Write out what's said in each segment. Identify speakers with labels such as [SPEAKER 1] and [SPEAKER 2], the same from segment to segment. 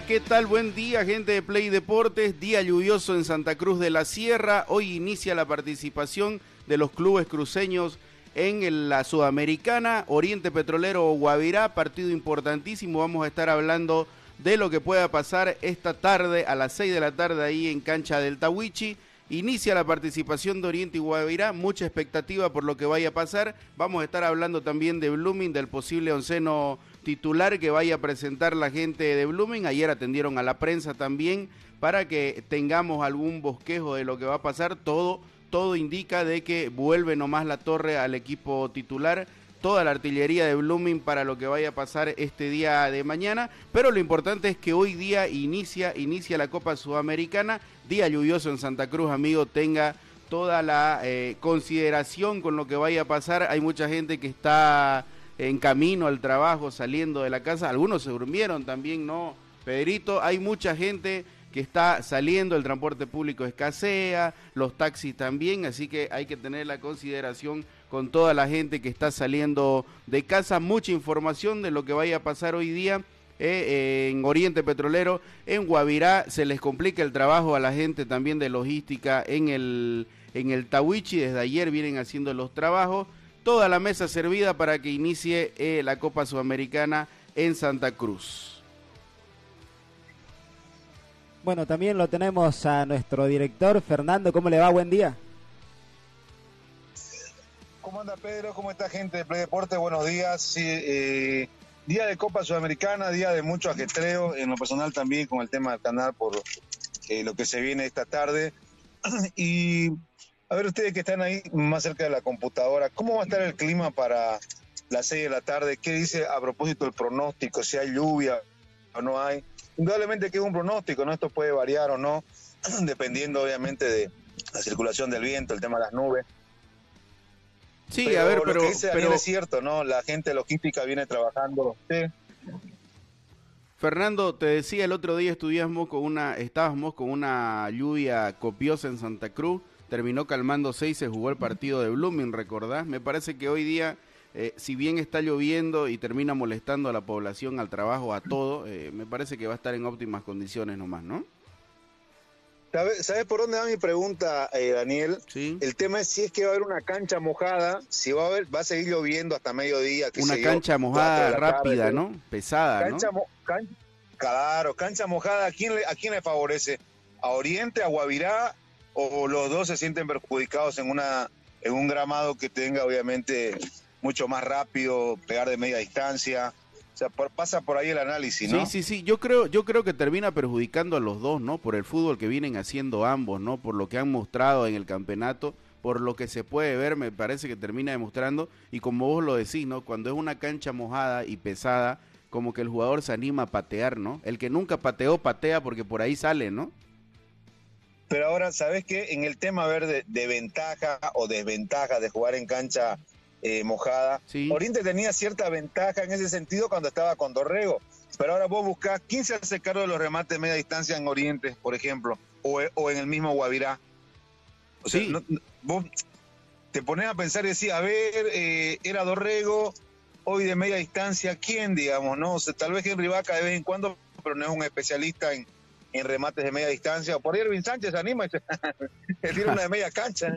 [SPEAKER 1] ¿Qué tal? Buen día, gente de Play Deportes. Día lluvioso en Santa Cruz de la Sierra. Hoy inicia la participación de los clubes cruceños en la Sudamericana, Oriente Petrolero o Guavirá, partido importantísimo. Vamos a estar hablando de lo que pueda pasar esta tarde a las 6 de la tarde ahí en cancha del Tawichi. Inicia la participación de Oriente y Guavirá, mucha expectativa por lo que vaya a pasar. Vamos a estar hablando también de Blooming, del posible onceno titular que vaya a presentar la gente de Blooming. Ayer atendieron a la prensa también para que tengamos algún bosquejo de lo que va a pasar. Todo, todo indica de que vuelve nomás la torre al equipo titular. Toda la artillería de Blooming para lo que vaya a pasar este día de mañana. Pero lo importante es que hoy día inicia, inicia la Copa Sudamericana. Día lluvioso en Santa Cruz, amigo. Tenga toda la eh, consideración con lo que vaya a pasar. Hay mucha gente que está en camino al trabajo, saliendo de la casa. Algunos se durmieron también, ¿no? Pedrito, hay mucha gente que está saliendo, el transporte público escasea, los taxis también, así que hay que tener la consideración con toda la gente que está saliendo de casa. Mucha información de lo que vaya a pasar hoy día. Eh, en Oriente Petrolero, en Guavirá se les complica el trabajo a la gente también de logística en el, en el Tawichi, desde ayer vienen haciendo los trabajos toda la mesa servida para que inicie eh, la Copa Sudamericana en Santa Cruz.
[SPEAKER 2] Bueno, también lo tenemos a nuestro director, Fernando. ¿Cómo le va? Buen día.
[SPEAKER 3] ¿Cómo anda Pedro? ¿Cómo está gente de Play Deporte? Buenos días. Eh, día de Copa Sudamericana, día de mucho ajetreo, en lo personal también con el tema del canal por eh, lo que se viene esta tarde. y a ver, ustedes que están ahí más cerca de la computadora, ¿cómo va a estar el clima para las 6 de la tarde? ¿Qué dice a propósito del pronóstico? Si hay lluvia o no hay. Indudablemente que es un pronóstico, ¿no? Esto puede variar o no, dependiendo obviamente de la circulación del viento, el tema de las nubes.
[SPEAKER 1] Sí, a ver, pero,
[SPEAKER 3] lo que dice
[SPEAKER 1] pero
[SPEAKER 3] es cierto, ¿no? La gente logística viene trabajando. Sí.
[SPEAKER 1] Fernando, te decía el otro día estuvimos con una, estábamos con una lluvia copiosa en Santa Cruz terminó calmando seis, se jugó el partido de Blooming, ¿recordás? Me parece que hoy día, eh, si bien está lloviendo y termina molestando a la población, al trabajo, a todo, eh, me parece que va a estar en óptimas condiciones nomás, ¿no?
[SPEAKER 3] ¿Sabes por dónde va mi pregunta, eh, Daniel?
[SPEAKER 1] Sí.
[SPEAKER 3] El tema es si es que va a haber una cancha mojada, si va a haber, va a seguir lloviendo hasta mediodía.
[SPEAKER 1] Una
[SPEAKER 3] yo,
[SPEAKER 1] cancha mojada rápida,
[SPEAKER 3] tarde,
[SPEAKER 1] ¿no? Pesada,
[SPEAKER 3] Cancha,
[SPEAKER 1] ¿no?
[SPEAKER 3] mo- can- claro, cancha mojada, ¿a quién, le, ¿a quién le favorece? ¿A Oriente, a Guavirá? ¿O los dos se sienten perjudicados en, una, en un gramado que tenga obviamente mucho más rápido, pegar de media distancia? O sea, por- pasa por ahí el análisis, ¿no?
[SPEAKER 1] Sí, sí, sí, yo creo, yo creo que termina perjudicando a los dos, ¿no? Por el fútbol que vienen haciendo ambos, ¿no? Por lo que han mostrado en el campeonato, por lo que se puede ver, me parece que termina demostrando, y como vos lo decís, ¿no? Cuando es una cancha mojada y pesada, como que el jugador se anima a patear, ¿no? El que nunca pateó, patea porque por ahí sale, ¿no?
[SPEAKER 3] Pero ahora, ¿sabes qué? En el tema a ver de, de ventaja o desventaja de jugar en cancha eh, mojada,
[SPEAKER 1] Sí.
[SPEAKER 3] Oriente tenía cierta ventaja en ese sentido cuando estaba con Dorrego. Pero ahora vos buscás quién se hace cargo de los remates de media distancia en Oriente, por ejemplo, o, o en el mismo Guavirá. O sea,
[SPEAKER 1] Sí.
[SPEAKER 3] no- no- vos te pones a pensar y decís, a ver, eh, era Dorrego, hoy de media distancia, ¿quién, digamos? no? O sea, tal vez Henry Vaca de vez en cuando, pero no es un especialista en, en remates de media distancia. Por ahí Erwin Sánchez se anima y se, se tira una de media cancha.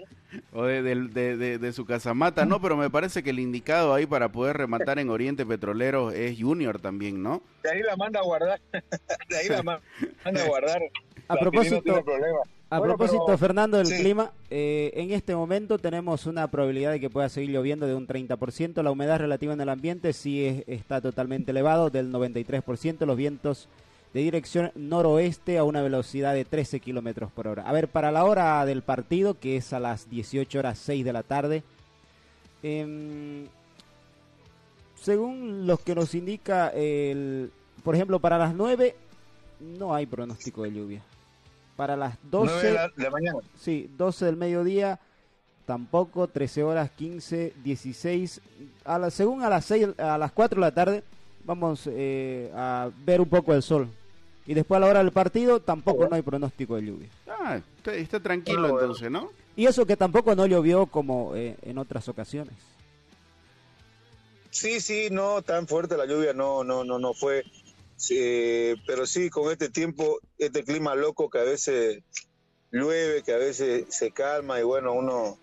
[SPEAKER 1] O de, del- de- de- de su casamata, no, pero me parece que el indicado ahí para poder rematar en Oriente Petrolero es Junior también, ¿no?
[SPEAKER 3] De ahí la manda a guardar. De ahí la ma- manda a guardar.
[SPEAKER 2] A
[SPEAKER 3] La
[SPEAKER 2] propósito-
[SPEAKER 3] no.
[SPEAKER 2] A
[SPEAKER 3] Bueno,
[SPEAKER 2] propósito,
[SPEAKER 3] pero-
[SPEAKER 2] Fernando, del
[SPEAKER 3] sí.
[SPEAKER 2] clima, eh, en este momento tenemos una probabilidad de que pueda seguir lloviendo de un 30%. La humedad relativa en el ambiente sí es- está totalmente elevado, del 93%. Los vientos de dirección noroeste a una velocidad de 13 kilómetros por hora. A ver, para la hora del partido, que es a las 18 horas 6 de la tarde, em, según los que nos indica el. Por ejemplo, para las 9 no hay pronóstico de lluvia. Para las 12.
[SPEAKER 3] 9 de la, de la mañana.
[SPEAKER 2] Sí, 12 del mediodía, tampoco, 13 horas, 15, 16, a la, según a las 6, a las 4 de la tarde, vamos eh, a ver un poco el sol. Y después a la hora del partido, tampoco no hay pronóstico de lluvia.
[SPEAKER 1] Ah, está, está tranquilo
[SPEAKER 3] bueno.
[SPEAKER 1] entonces, ¿no?
[SPEAKER 2] Y eso que tampoco no llovió como eh, en otras ocasiones.
[SPEAKER 3] Sí, sí, no tan fuerte la lluvia, no, no, no, no fue. Sí, pero sí, con este tiempo, este clima loco que a veces llueve, que a veces se calma y bueno, uno,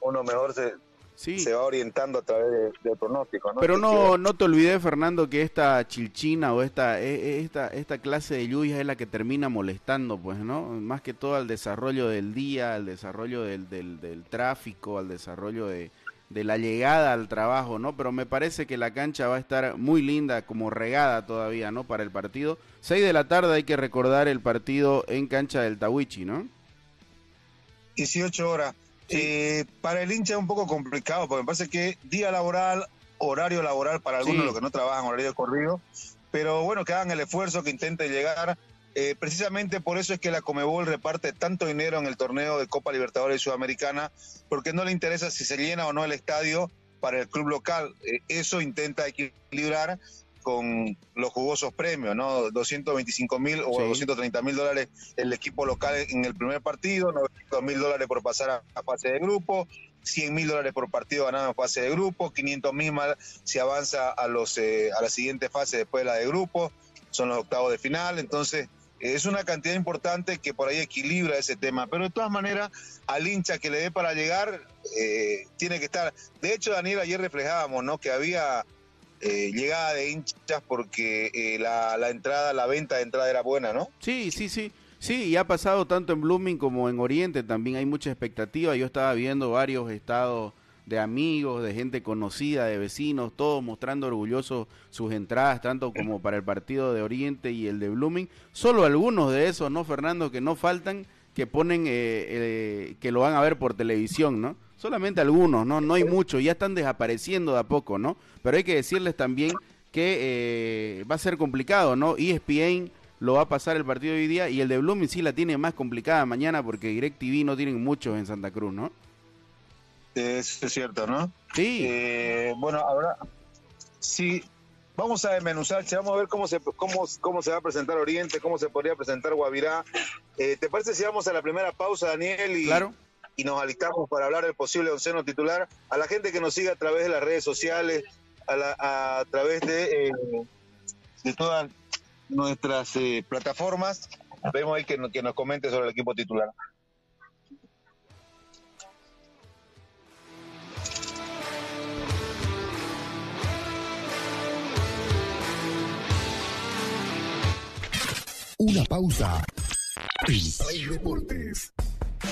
[SPEAKER 3] uno mejor se,
[SPEAKER 1] Sí.
[SPEAKER 3] se va orientando a través de- pronóstico, ¿no?
[SPEAKER 1] Pero
[SPEAKER 3] Que
[SPEAKER 1] no, no te olvides, Fernando, que esta chilchina o esta, e- e- esta, esta clase de lluvias es la que termina molestando, pues, ¿no? Más que todo al desarrollo del día, al desarrollo del, del, del tráfico, al desarrollo de, de la llegada al trabajo, ¿no? Pero me parece que la cancha va a estar muy linda, como regada todavía, ¿no? Para el partido. 6 de la tarde hay que recordar el partido en cancha del Tawichi, ¿no?
[SPEAKER 3] 18 horas. Eh, para el hincha es un poco complicado, porque me parece que día laboral, horario laboral para algunos
[SPEAKER 1] Sí.
[SPEAKER 3] los que no trabajan, horario de corrido, pero bueno, que hagan el esfuerzo, que intenten llegar. Eh, precisamente por eso es que la Comebol reparte tanto dinero en el torneo de Copa Libertadores Sudamericana, porque no le interesa si se llena o no el estadio para el club local. Eh, eso intenta equilibrar con los jugosos premios, ¿no? 225 mil o
[SPEAKER 1] Sí.
[SPEAKER 3] 230 mil dólares el equipo local en el primer partido, 900 mil dólares por pasar a, a fase de grupo, 100 mil dólares por partido ganado en fase de grupo, 500 mil más si avanza a, los, eh, a la siguiente fase después de la de grupo, son los octavos de final, entonces eh, es una cantidad importante que por ahí equilibra ese tema, pero de todas maneras al hincha que le dé para llegar eh, tiene que estar, de hecho Daniel ayer reflejábamos, ¿no? Que había eh, llegada de hinchas porque eh, la, la entrada, la venta de entrada era buena, ¿no?
[SPEAKER 1] Sí, sí, sí. Sí, y ha pasado tanto en Blooming como en Oriente, también hay mucha expectativa. Yo estaba viendo varios estados de amigos, de gente conocida, de vecinos, todos mostrando orgullosos sus entradas, tanto como para el partido de Oriente y el de Blooming. Solo algunos de esos, ¿no, Fernando? Que no faltan, que ponen, eh, eh, que lo van a ver por televisión, ¿no? Solamente algunos, ¿no? No hay muchos, ya están desapareciendo de a poco, ¿no? Pero hay que decirles también que eh, va a ser complicado, ¿no? ESPN lo va a pasar el partido de hoy día y el de Blooming sí la tiene más complicada mañana porque DirecTV no tienen muchos en Santa Cruz, ¿no?
[SPEAKER 3] Eso es cierto, ¿no?
[SPEAKER 1] Sí,
[SPEAKER 3] Eh, bueno, ahora sí, vamos a desmenuzar, vamos a ver cómo se, cómo, cómo se va a presentar Oriente, cómo se podría presentar Guavirá. Eh, ¿Te parece si vamos a la primera pausa, Daniel? Y,
[SPEAKER 1] claro.
[SPEAKER 3] Y nos alistamos para hablar del posible onceno titular. A la gente que nos sigue a través de las redes sociales, a, través de, eh, de todas nuestras eh, plataformas, vemos ahí que, no- que nos comente sobre el equipo titular.
[SPEAKER 4] Una pausa. Play Deportes.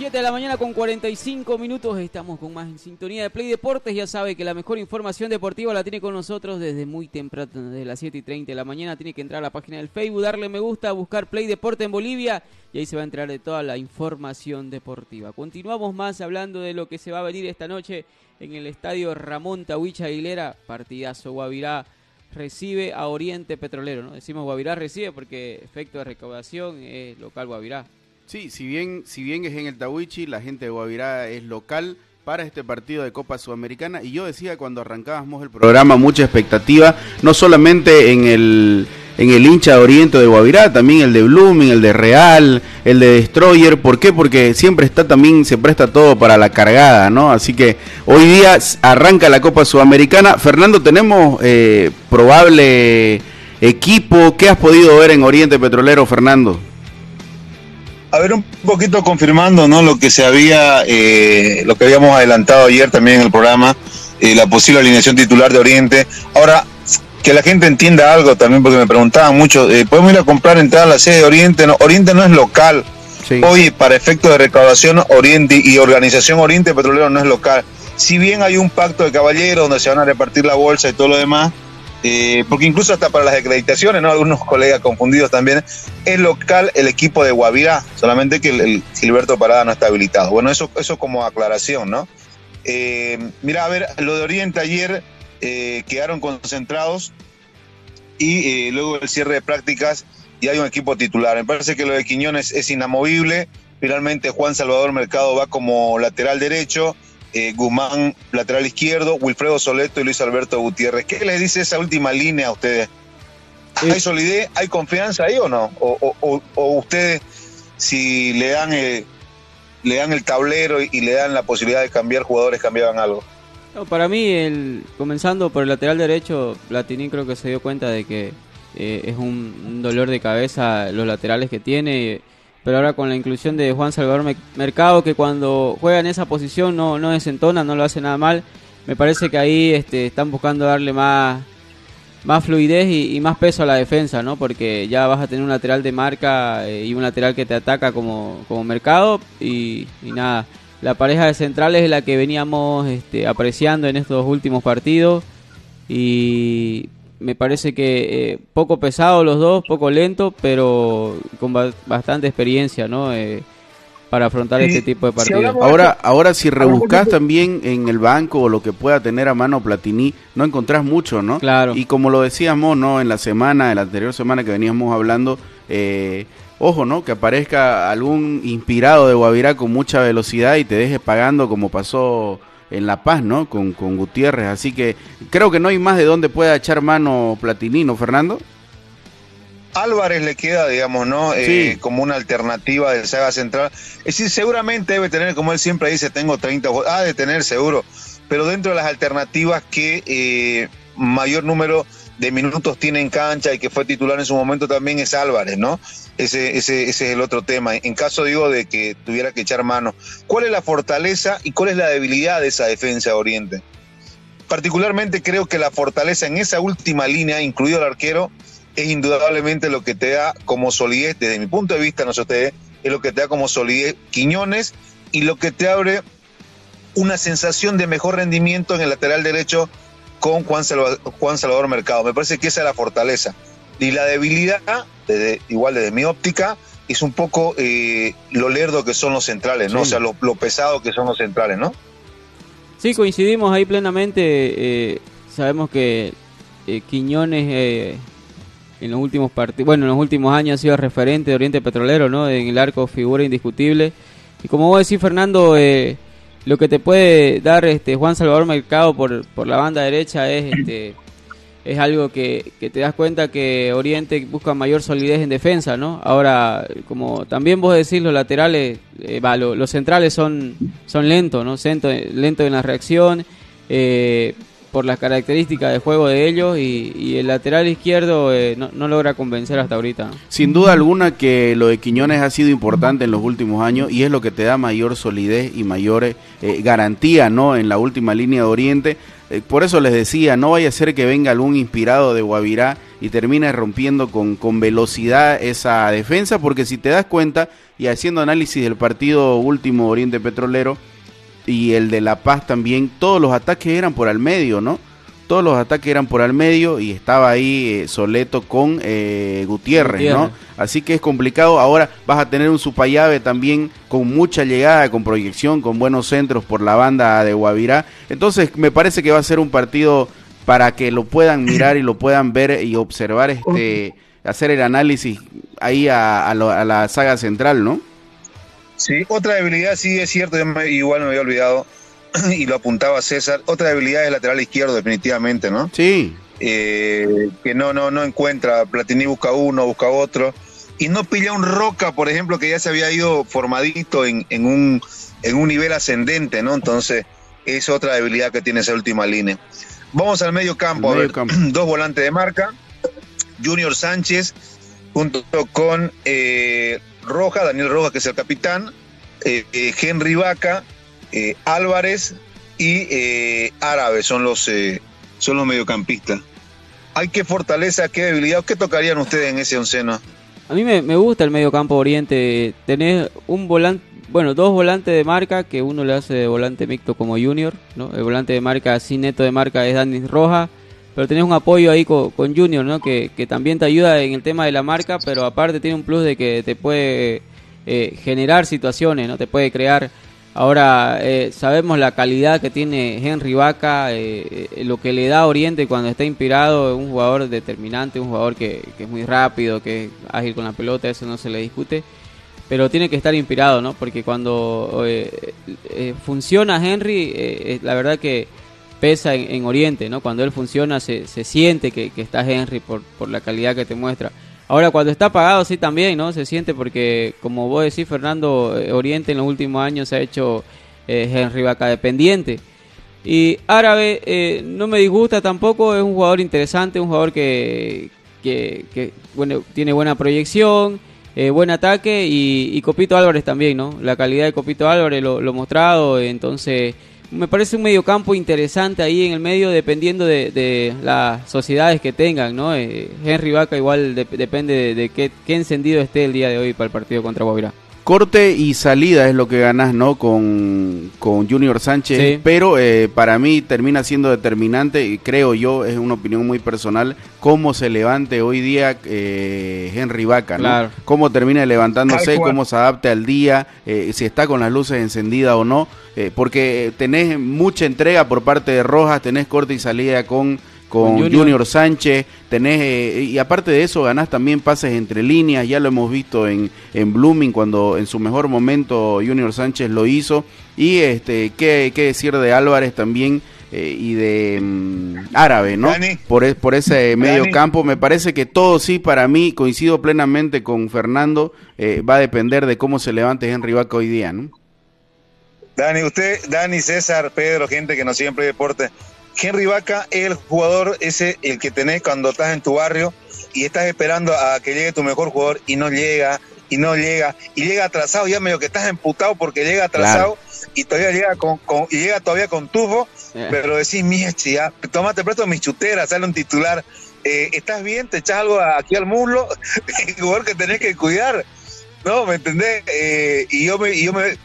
[SPEAKER 5] 7 de la mañana con 45 minutos. Estamos con más en sintonía de Play Deportes. Ya sabe que la mejor información deportiva la tiene con nosotros desde muy temprano, desde las 7 y 30 de la mañana. Tiene que entrar a la página del Facebook, darle me gusta, buscar Play Deporte en Bolivia y ahí se va a enterar de toda la información deportiva. Continuamos más hablando de lo que se va a venir esta noche en el estadio Ramón Tahuicha Aguilera. Partidazo Guavirá recibe a Oriente Petrolero. ¿no? Decimos Guavirá recibe porque efecto de recaudación es local Guavirá.
[SPEAKER 1] Sí, si bien, si bien es en el Tawichi, la gente de Guavirá es local para este partido de Copa Sudamericana. Y yo decía cuando arrancábamos el programa, mucha expectativa, no solamente en el, en el hincha de Oriente de Guavirá, también el de Blooming, el de Real, el de Destroyer. ¿Por qué? Porque siempre está también, se presta todo para la cargada, ¿no? Así que hoy día arranca la Copa Sudamericana. Fernando, tenemos eh, probable equipo. ¿Qué has podido ver en Oriente Petrolero, Fernando?
[SPEAKER 3] A ver, un poquito confirmando, ¿no? Lo que se había, eh, lo que habíamos adelantado ayer también en el programa, eh, la posible alineación titular de Oriente. Ahora, que la gente entienda algo también, porque me preguntaban mucho, eh, ¿podemos ir a comprar entrada a la sede de Oriente? No, Oriente no es local. Hoy, para efectos de recaudación, Oriente y organización Oriente Petrolero no es local. Si bien hay un pacto de caballeros donde se van a repartir la bolsa y todo lo demás, eh, porque incluso hasta para las acreditaciones, ¿no? Algunos colegas confundidos también, es local el equipo de Guavirá, solamente que el, Gilberto Parada no está habilitado. Bueno, eso, eso como aclaración, ¿no? Eh, mira, a ver, lo de Oriente ayer eh, quedaron concentrados y luego el cierre de prácticas y hay un equipo titular. Me parece que lo de Quiñones es inamovible. Finalmente Juan Salvador Mercado va como lateral derecho eh, Guzmán, lateral izquierdo, Wilfredo Soleto y Luis Alberto Gutiérrez. ¿Qué les dice esa última línea a ustedes? ¿Hay solidez, hay confianza ahí o no? ¿O, ustedes, si le dan, el, le dan el tablero y, le dan la posibilidad de cambiar jugadores, cambiaban algo?
[SPEAKER 5] para mí, el, comenzando por el lateral derecho, Platini creo que se dio cuenta de que eh, es un, dolor de cabeza los laterales que tiene pero ahora con la inclusión de Juan Salvador Mercado, que cuando juega en esa posición no, no desentona, no lo hace nada mal, me parece que ahí este, están buscando darle más, más fluidez y, más peso a la defensa, ¿no? Porque ya vas a tener un lateral de marca eh, y un lateral que te ataca como, como Mercado y, y, nada. La pareja de centrales es la que veníamos este, apreciando en estos últimos partidos y me parece que eh, poco pesado los dos, poco lento, pero con bastante experiencia, ¿no? Eh, para afrontar este tipo de partidos.
[SPEAKER 1] ahora, ahora si rebuscas también en el banco o lo que pueda tener a mano Platini, no encontrás mucho, ¿no?
[SPEAKER 5] Claro.
[SPEAKER 1] Y como lo decíamos, ¿no? En la semana, en la anterior semana que veníamos hablando, eh, ojo, ¿no? Que aparezca algún inspirado de Guavirá con mucha velocidad y te deje pagando como pasó en La Paz, ¿no? Con, con Gutiérrez. Así que creo que no hay más de dónde pueda echar mano Platinino, Fernando.
[SPEAKER 3] Álvarez le queda, digamos, ¿no? Eh, como una alternativa del saga central. Es decir, seguramente debe tener, como él siempre dice, tengo 30, ah, de tener seguro, pero dentro de las alternativas que eh, mayor número de minutos tiene en cancha y que fue titular en su momento también es Álvarez, ¿no? Ese, ese, es el otro tema. En caso, digo, de que tuviera que echar mano, ¿cuál es la fortaleza y cuál es la debilidad de esa defensa de Oriente? Particularmente creo que la fortaleza en esa última línea, incluido el arquero, es indudablemente lo que te da como solidez, desde mi punto de vista, no sé ustedes, es lo que te da como solidez Quiñones y lo que te abre una sensación de mejor rendimiento en el lateral derecho con Juan Salvador, Juan Salvador Mercado. Me parece que esa es la fortaleza. Y la debilidad, desde, igual desde mi óptica, es un poco eh, lo lerdo que son los centrales, ¿no? O sea, lo, pesado que son los centrales, ¿no?
[SPEAKER 5] Sí, coincidimos ahí plenamente. Eh, sabemos que eh, Quiñones en los últimos partidos, bueno, en los últimos años ha sido referente de Oriente Petrolero, ¿no? En el arco figura indiscutible. Y como vos decís, Fernando, lo que te puede dar este Juan Salvador Mercado por, por la banda derecha es este es algo que, que, te das cuenta que Oriente busca mayor solidez en defensa, ¿no? Ahora, como también vos decís, los laterales, eh, los centrales son, son lentos, ¿no? Lento, en la reacción, eh, por las características de juego de ellos, y, el lateral izquierdo eh, no, no, logra convencer hasta ahorita.
[SPEAKER 1] Sin duda alguna que lo de Quiñones ha sido importante en los últimos años y es lo que te da mayor solidez y mayor garantía, ¿no? En la última línea de Oriente eh, por eso les decía, no vaya a ser que venga algún inspirado de Guavirá y termina rompiendo con, con velocidad esa defensa, porque si te das cuenta, y haciendo análisis del partido último Oriente Petrolero y el de La Paz también, todos los ataques eran por al medio, ¿no? Todos los ataques eran por al medio y estaba ahí eh, Soleto con eh, Gutiérrez, ¿no? Así que es complicado. Ahora vas a tener un Supayave también con mucha llegada, con proyección, con buenos centros por la banda de Guavirá. Entonces me parece que va a ser un partido para que lo puedan mirar y lo puedan ver y observar, este, hacer el análisis ahí a, la saga central, ¿no?
[SPEAKER 3] Sí, otra debilidad, sí es cierto, igual me había olvidado y lo apuntaba César. Otra debilidad es lateral izquierdo, definitivamente, ¿no?
[SPEAKER 1] Sí.
[SPEAKER 3] Eh, que no, no, no encuentra. Platini busca uno, busca otro. Y no pilla un Roca, por ejemplo, que ya se había ido formadito en, en, un, en un nivel ascendente, ¿no? Entonces, es otra debilidad que tiene esa última línea. Vamos al medio campo. dos volantes de marca. Junior Sánchez, junto con eh, Roja, Daniel Roja, que es el capitán. Eh, Henry Vaca eh, Álvarez y eh, Árabe son los, eh, son los mediocampistas. ¿Hay qué fortaleza, qué debilidad? ¿Qué tocarían ustedes en ese onceno?
[SPEAKER 5] A mí me, gusta el mediocampo oriente. Tener un volante, bueno, dos volantes de marca, que uno le hace de volante mixto como Junior, ¿no? El volante de marca, así neto de marca, es Dani Roja. Pero tenés un apoyo ahí con, Junior, ¿no? Que, que, también te ayuda en el tema de la marca, pero aparte tiene un plus de que te puede generar situaciones, ¿no? Te puede crear Ahora, eh, sabemos la calidad que tiene Henry Vaca, eh, eh, lo que le da Oriente cuando está inspirado, un jugador determinante, un jugador que, es muy rápido, que es ágil con la pelota, eso no se le discute, pero tiene que estar inspirado, ¿no? Porque cuando funciona Henry, la verdad que pesa en, Oriente, ¿no? Cuando él funciona se, se siente que, que, está Henry por, por la calidad que te muestra. Ahora, cuando está apagado, sí también, ¿no? Se siente porque, como vos decís, Fernando, eh, Oriente en los últimos años se ha hecho eh, Henry Vaca dependiente. Y Árabe eh, no me disgusta tampoco, es un jugador interesante, un jugador que, que, bueno, tiene buena proyección, buen ataque y, Copito Álvarez también, ¿no? La calidad de Copito Álvarez lo, lo mostrado, entonces me parece un mediocampo interesante ahí en el medio dependiendo de, las sociedades que tengan, ¿no? Eh, Henry Vaca igual depende de, qué, encendido esté el día de hoy para el partido contra Guavirá.
[SPEAKER 1] Corte y salida es lo que ganas, ¿no? Con, con Junior Sánchez, pero eh, para mí termina siendo determinante, y creo yo, es una opinión muy personal, cómo se levante hoy día eh, Henry Vaca, ¿no? Cómo termina levantándose, cómo se adapte al día, si está con las luces encendidas o no eh, porque tenés mucha entrega por parte de Rojas, tenés corte y salida con, con, Junior. Sánchez, tenés, eh, y aparte de eso ganás también pases entre líneas, ya lo hemos visto en, en Blooming cuando en su mejor momento Junior Sánchez lo hizo, y este, qué, qué decir de Álvarez también. Eh, y de mm, árabe, ¿no? Por, e, por ese medio campo. Me parece que todo sí, para mí, coincido plenamente con Fernando, va a depender de cómo se levante Henry Vaca hoy día, ¿no?
[SPEAKER 3] Dani, usted, Dani, César, Pedro, gente que no siempre deporte. Henry Vaca es el jugador ese, el que tenés cuando estás en tu barrio y estás esperando a que llegue tu mejor jugador y no llega, y no llega, y llega atrasado, ya medio que estás emputado porque llega atrasado y todavía llega con, y llega todavía con tufo, eh. pero decís, mía, ya, tomate presto mis chuteras, sale un titular, eh, ¿estás bien? ¿Te echas algo aquí al muslo? el jugador que tenés que cuidar, ¿no? ¿Me entendés? Eh, y yo me, y yo me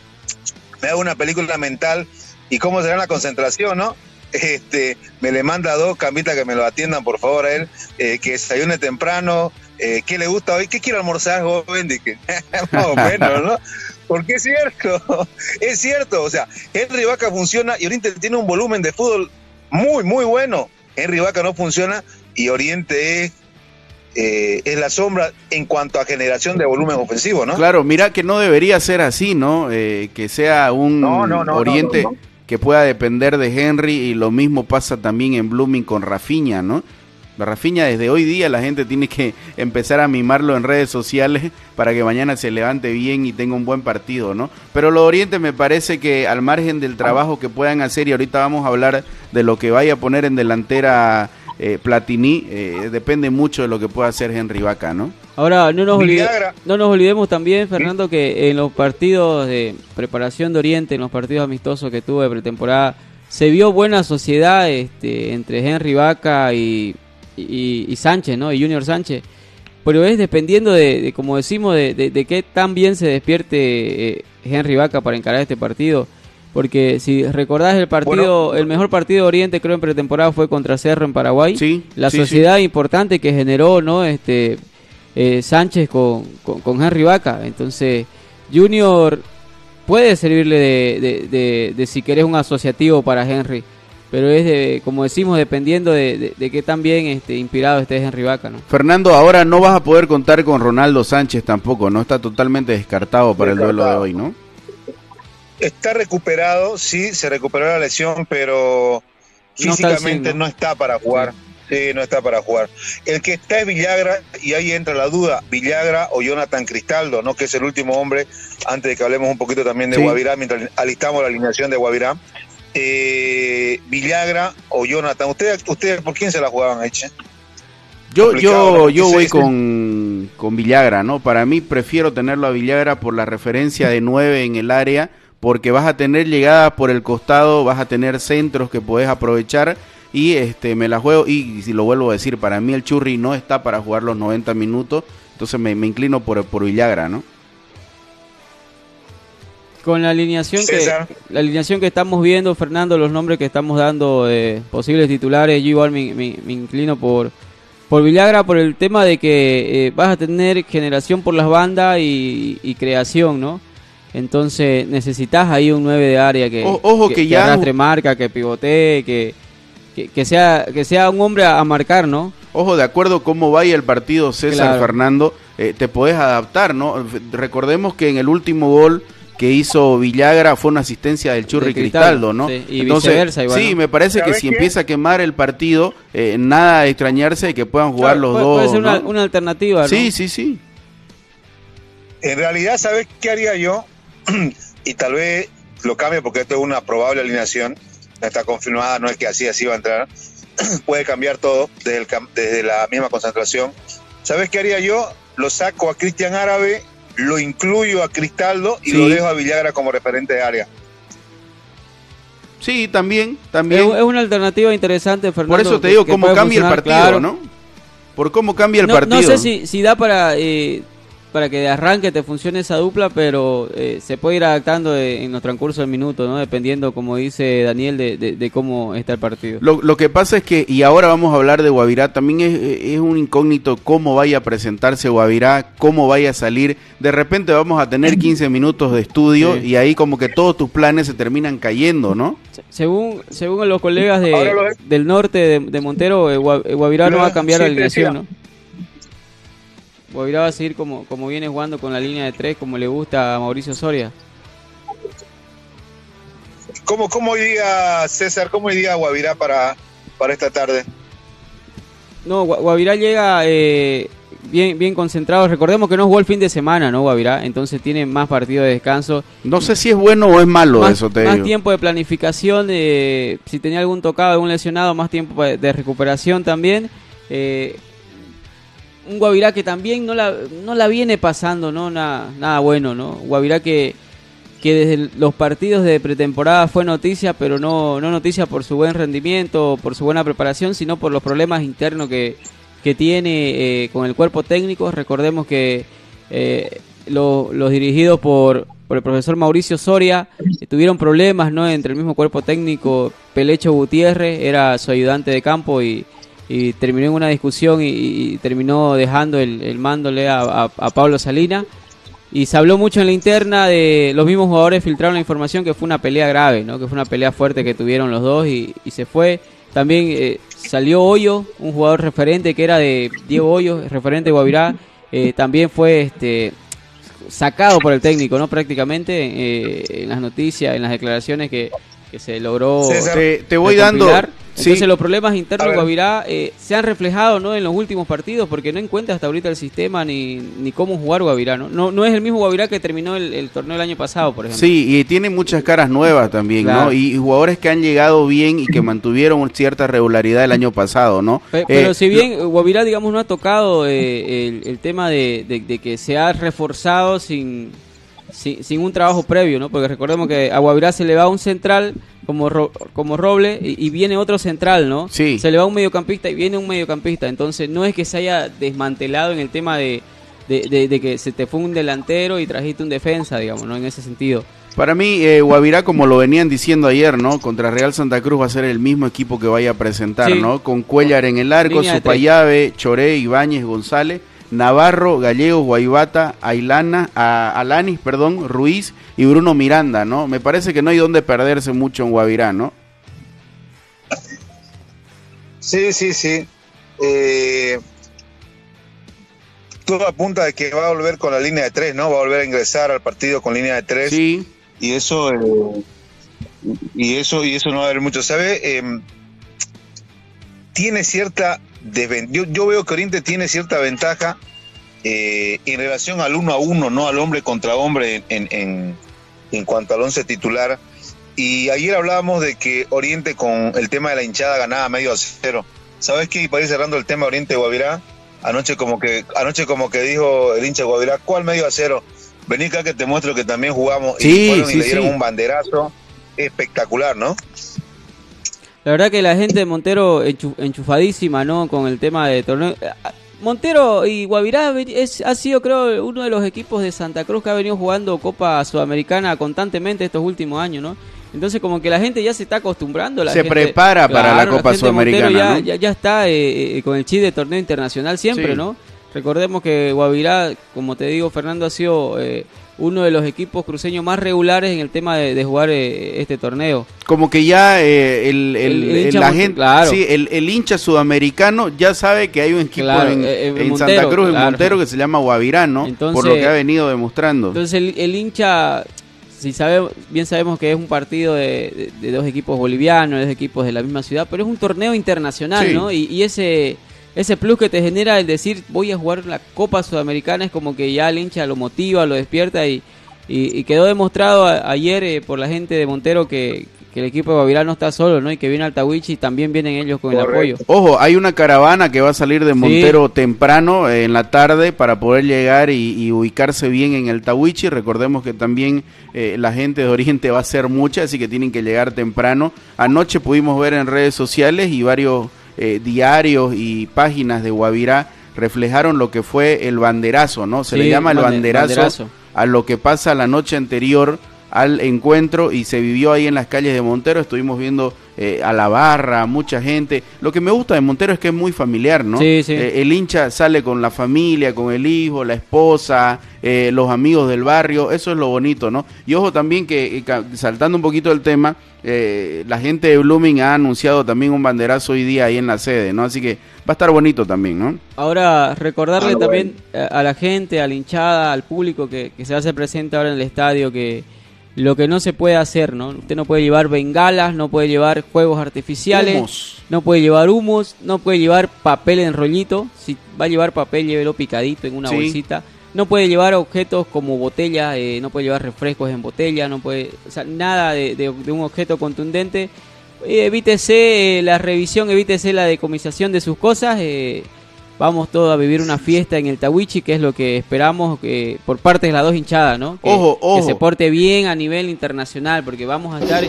[SPEAKER 3] me hago una película mental y cómo será la concentración, ¿no? Este, me le manda dos camitas que me lo atiendan, por favor, a él, eh, que desayune temprano, eh, ¿qué le gusta hoy? ¿Qué quiere almorzar, joven? Dije, más o menos, ¿no? Porque es cierto, es cierto, o sea, Henry Vaca funciona y Oriente tiene un volumen de fútbol muy, muy bueno. Henry Vaca no funciona y Oriente es eh, es la sombra en cuanto a generación de volumen ofensivo, ¿no?
[SPEAKER 1] Claro, mira que no debería ser así, ¿no? Eh, que sea un Oriente que pueda depender de Henry y lo mismo pasa también en Blooming con Rafiña, ¿no? Rafiña desde hoy día la gente tiene que empezar a mimarlo en redes sociales para que mañana se levante bien y tenga un buen partido, ¿no? Pero lo Oriente me parece que al margen del trabajo que puedan hacer y ahorita vamos a hablar de lo que vaya a poner en delantera eh, Platini, eh, depende mucho de lo que pueda hacer Henry Vaca, ¿no?
[SPEAKER 5] Ahora, no nos, no nos olvidemos también, Fernando, que en los partidos de preparación de Oriente, en los partidos amistosos que tuvo de pretemporada, se vio buena sociedad este, entre Henry Vaca y, y, y Sánchez, ¿no? Y Junior Sánchez. Pero es dependiendo de, como decimos, de, de, qué tan bien se despierte eh, Henry Vaca para encarar este partido. Porque si recordás el partido, el mejor partido de Oriente creo en pretemporada fue contra Cerro en Paraguay.
[SPEAKER 1] Sí,
[SPEAKER 5] la sociedad importante que generó, ¿no? Este eh, Sánchez con, con, Henry Vaca. Entonces, Junior puede servirle de, de, de si querés un asociativo para Henry pero es de, como decimos, dependiendo de, de, qué tan bien este, inspirado esté Henry Vaca, ¿no?
[SPEAKER 1] Fernando, ahora no vas a poder contar con Ronaldo Sánchez tampoco, ¿no? Está totalmente descartado para el duelo de hoy, ¿no?
[SPEAKER 6] Está recuperado, sí, se recuperó la lesión, pero físicamente no está, para jugar. Sí. no está para jugar. El que está es Villagra, y ahí entra la duda, Villagra o Jonathan Cristaldo, ¿no? Que es el último hombre, antes de que hablemos un poquito también de Guavirá, mientras alistamos la alineación de Guavirá eh, Villagra o Jonathan. ¿Ustedes, ustedes por quién se la jugaban, Eche?
[SPEAKER 1] Yo, yo, yo voy con, con Villagra, ¿no? Para mí prefiero tenerlo a Villagra por la referencia de 9 en el área, porque vas a tener llegadas por el costado, vas a tener centros que puedes aprovechar y este me la juego y si lo vuelvo a decir, para mí el Churri no está para jugar los 90 minutos, entonces me, me inclino por, por Villagra, ¿no?
[SPEAKER 5] Con la alineación que la alineación que estamos viendo, Fernando, los nombres que estamos dando de posibles titulares, yo igual me, inclino por por Villagra por el tema de que eh, vas a tener generación por las bandas y, creación, ¿no? Entonces necesitas ahí un 9 de área que,
[SPEAKER 1] ojo que, ya
[SPEAKER 5] arrastre marca, que pivotee, que, que, sea que sea un hombre a, marcar, ¿no?
[SPEAKER 1] Ojo, de acuerdo cómo vaya el partido César Fernando, eh, te podés adaptar, ¿no? Recordemos que en el último gol que hizo Villagra fue una asistencia del Churri Cristaldo, ¿no? Sí,
[SPEAKER 5] y Entonces,
[SPEAKER 1] sí, me parece que si empieza a quemar el partido, eh, nada de extrañarse de que puedan jugar los dos.
[SPEAKER 5] Puede ser una, alternativa, ¿no?
[SPEAKER 1] Sí, sí, sí.
[SPEAKER 6] En realidad, ¿sabes qué haría yo? Y tal vez lo cambie porque esto es una probable alineación, no está confirmada, no es que así así va a entrar. Puede cambiar todo desde, desde la misma concentración. ¿Sabes qué haría yo? Lo saco a Cristian Árabe lo incluyo a Cristaldo y lo dejo a Villagra como referente de área.
[SPEAKER 1] Sí, también, también.
[SPEAKER 5] Es, una alternativa interesante, Fernando.
[SPEAKER 1] Por eso te digo, cómo cambia el partido, ¿no? Por cómo cambia el partido.
[SPEAKER 5] No sé si, si da para eh, para que de arranque te funcione esa dupla, pero eh, se puede ir adaptando en los transcurso del minuto, ¿no? Dependiendo, como dice Daniel, de, cómo está el partido.
[SPEAKER 1] Lo, que pasa es que, y ahora vamos a hablar de Guavirá, también es, un incógnito cómo vaya a presentarse Guavirá, cómo vaya a salir. De repente vamos a tener 15 minutos de estudio y ahí como que todos tus planes se terminan cayendo, ¿no?
[SPEAKER 5] Según, según los colegas de, del norte de, Montero, eh, Guavirá no va a cambiar la alineación, ¿no? Guavirá va a seguir como, como viene jugando con la línea de tres, como le gusta a Mauricio Soria.
[SPEAKER 6] ¿Cómo, cómo iría César, cómo iría Guavirá para, para esta tarde?
[SPEAKER 5] No, Guavirá llega eh, bien, bien concentrado. Recordemos que no jugó el fin de semana, ¿no, Guavirá? Entonces tiene más partido de descanso.
[SPEAKER 1] No sé si es bueno o es malo eso, te
[SPEAKER 5] Más tiempo de planificación, de, si tenía algún tocado, algún lesionado, más tiempo de recuperación también. Eh, un Guavirá que también no la, no la viene pasando, ¿no? Nada, nada bueno, ¿no? Guavirá que, que desde los partidos de pretemporada fue noticia, pero no, no noticia por su buen rendimiento, por su buena preparación, sino por los problemas internos que, que tiene eh, con el cuerpo técnico. Recordemos que eh, los dirigidos por, por el profesor Mauricio Soria eh, tuvieron problemas ¿no? entre el mismo cuerpo técnico. Pelecho Gutiérrez era su ayudante de campo y y terminó en una discusión y, terminó dejando el, el mándole a, Pablo Salina. Y se habló mucho en la interna de los mismos jugadores filtraron la información que fue una pelea grave, ¿no? que fue una pelea fuerte que tuvieron los dos y, se fue. También eh, salió Hoyo, un jugador referente que era de Diego Hoyo, referente de Guavirá, eh, también fue este sacado por el técnico, ¿no? Prácticamente eh, en las noticias, en las declaraciones que, que se logró.
[SPEAKER 1] te, voy dando
[SPEAKER 5] entonces los problemas internos de Guavirá eh, se han reflejado ¿no? en los últimos partidos porque no encuentra hasta ahorita el sistema ni, ni cómo jugar Guavirá. ¿no? No, no es el mismo Guavirá que terminó el, torneo el año pasado, por ejemplo.
[SPEAKER 1] Sí, y tiene muchas caras nuevas también, ¿no? Y, jugadores que han llegado bien y que mantuvieron cierta regularidad el año pasado, ¿no?
[SPEAKER 5] Pero, eh, si bien Guavirá, digamos, no ha tocado eh, el, tema de, de que se ha reforzado sin sin, sin un trabajo previo, ¿no? Porque recordemos que a Guavirá se le va un central como, Ro- como Roble y, y viene otro central, ¿no?
[SPEAKER 1] Sí.
[SPEAKER 5] Se le va un mediocampista y viene un mediocampista. Entonces no es que se haya desmantelado en el tema de, de, de- de que se te fue un delantero y trajiste un defensa, digamos, ¿no? En ese sentido.
[SPEAKER 1] Para mí, eh, Guavirá, como lo venían diciendo ayer, ¿no? Contra Real Santa Cruz va a ser el mismo equipo que vaya a presentar,
[SPEAKER 5] Sí.
[SPEAKER 1] ¿no? Con Cuellar en el arco. Supayave, Choré, Ibáñez, González, Navarro, Gallego, Guaivata, Ailana, a- Alanis, perdón, Ruiz y Bruno Miranda, ¿no? Me parece que no hay donde perderse mucho en Guavirá, ¿no?
[SPEAKER 6] Sí, sí, sí. Eh, todo apunta de que va a volver con la línea de tres, ¿no? Va a volver a ingresar al partido con línea de tres.
[SPEAKER 1] Sí,
[SPEAKER 6] y eso eh, y eso y eso no va a haber mucho sabe Em, tiene cierta yo, yo veo que Oriente tiene cierta ventaja eh, en relación al uno a uno no al hombre contra hombre en, en, en cuanto al once titular. Y ayer hablábamos de que Oriente con el tema de la hinchada ganaba medio a cero. Sabes qué y para ir cerrando el tema Oriente Guavirá anoche como que anoche como que dijo el hincha Guavirá cuál medio a cero Vení acá que te muestro que también jugamos.
[SPEAKER 1] Sí,
[SPEAKER 6] y fueron
[SPEAKER 1] sí,
[SPEAKER 6] y le dieron
[SPEAKER 1] sí.
[SPEAKER 6] un banderazo espectacular, ¿no?
[SPEAKER 5] La verdad que la gente de Montero enchu- enchufadísima, ¿no? Con el tema de torneo. Eh, Montero y Guavirá es, ha sido, creo, uno de los equipos de Santa Cruz que ha venido jugando Copa Sudamericana constantemente estos últimos años, ¿no? Entonces como que la gente ya se está acostumbrando. La
[SPEAKER 1] Se
[SPEAKER 5] gente-
[SPEAKER 1] prepara para la Copa Sudamericana,
[SPEAKER 5] Ya, ya, ya está eh, eh, con el chip de torneo internacional siempre,
[SPEAKER 1] Sí.
[SPEAKER 5] ¿no? Recordemos que Guavirá, como te digo, Fernando ha sido eh, uno de los equipos cruceños más regulares en el tema de, de jugar eh, este torneo.
[SPEAKER 1] como que ya eh, el, el-
[SPEAKER 5] El- el hincha
[SPEAKER 1] la gente,
[SPEAKER 5] claro.
[SPEAKER 1] sí, el, el hincha sudamericano ya sabe que hay un equipo
[SPEAKER 5] Claro,
[SPEAKER 1] en,
[SPEAKER 5] eh, en
[SPEAKER 1] en
[SPEAKER 5] Montero,
[SPEAKER 1] Santa Cruz, en. Montero, que se llama Guavirá, ¿no?
[SPEAKER 5] Entonces-
[SPEAKER 1] Por lo que ha venido demostrando.
[SPEAKER 5] Entonces el, el hincha, si sabe, bien sabemos que es un partido de, de- de dos equipos bolivianos, de dos equipos de la misma ciudad, pero es un torneo internacional,
[SPEAKER 1] Sí.
[SPEAKER 5] ¿no? Y, y ese ese plus que te genera el decir voy a jugar la Copa Sudamericana es como que ya el hincha lo motiva, lo despierta y, y, y quedó demostrado a- ayer eh, por la gente de Montero que, que el equipo de Guavirá no está solo, ¿no? Y que viene Altahuichi y también vienen ellos con el apoyo.
[SPEAKER 1] Ojo, hay una caravana que va a salir de Montero temprano eh, en la tarde para poder llegar y, y ubicarse bien en el Tawichi. Recordemos que también eh, la gente de Oriente va a ser mucha, así que tienen que llegar temprano. Anoche pudimos ver en redes sociales y varios eh, diarios y páginas de Guavirá reflejaron lo que fue el banderazo, ¿no? Se le llama el
[SPEAKER 5] bande-
[SPEAKER 1] banderazo,
[SPEAKER 5] banderazo.
[SPEAKER 1] a lo que pasa la noche anterior al encuentro y se vivió ahí en las calles de Montero. Estuvimos viendo eh, a la barra, mucha gente. Lo que me gusta de Montero es que es muy familiar, ¿no?
[SPEAKER 5] Sí, sí.
[SPEAKER 1] Eh, el hincha sale con la familia, con el hijo, la esposa, eh, los amigos del barrio. Eso es lo bonito, ¿no? Y ojo también que, eh, saltando un poquito el tema, eh, la gente de Blooming ha anunciado también un banderazo hoy día ahí en la sede, ¿no? Así que va a estar bonito también, ¿no?
[SPEAKER 5] Ahora, recordarle
[SPEAKER 6] Ah,
[SPEAKER 5] también a, a la gente, a la hinchada, al público que, que se hace presente ahora en el estadio, que lo que no se puede hacer, ¿no? Usted no puede llevar bengalas, no puede llevar juegos artificiales,
[SPEAKER 1] Humos.
[SPEAKER 5] no puede llevar humos, no puede llevar papel en rollito. Si va a llevar papel, llévelo picadito en una
[SPEAKER 1] Sí.
[SPEAKER 5] bolsita. No puede llevar objetos como botellas, eh, no puede llevar refrescos en botella, no puede, o sea, nada de, de- de un objeto contundente. Eh, evítese eh, la revisión, evítese la decomisación de sus cosas. eh, vamos todos a vivir una fiesta en el Tawichi, que es lo que esperamos que por parte de las dos hinchadas, ¿no? Que,
[SPEAKER 1] Ojo, ojo.
[SPEAKER 5] que se porte bien a nivel internacional, porque vamos a estar,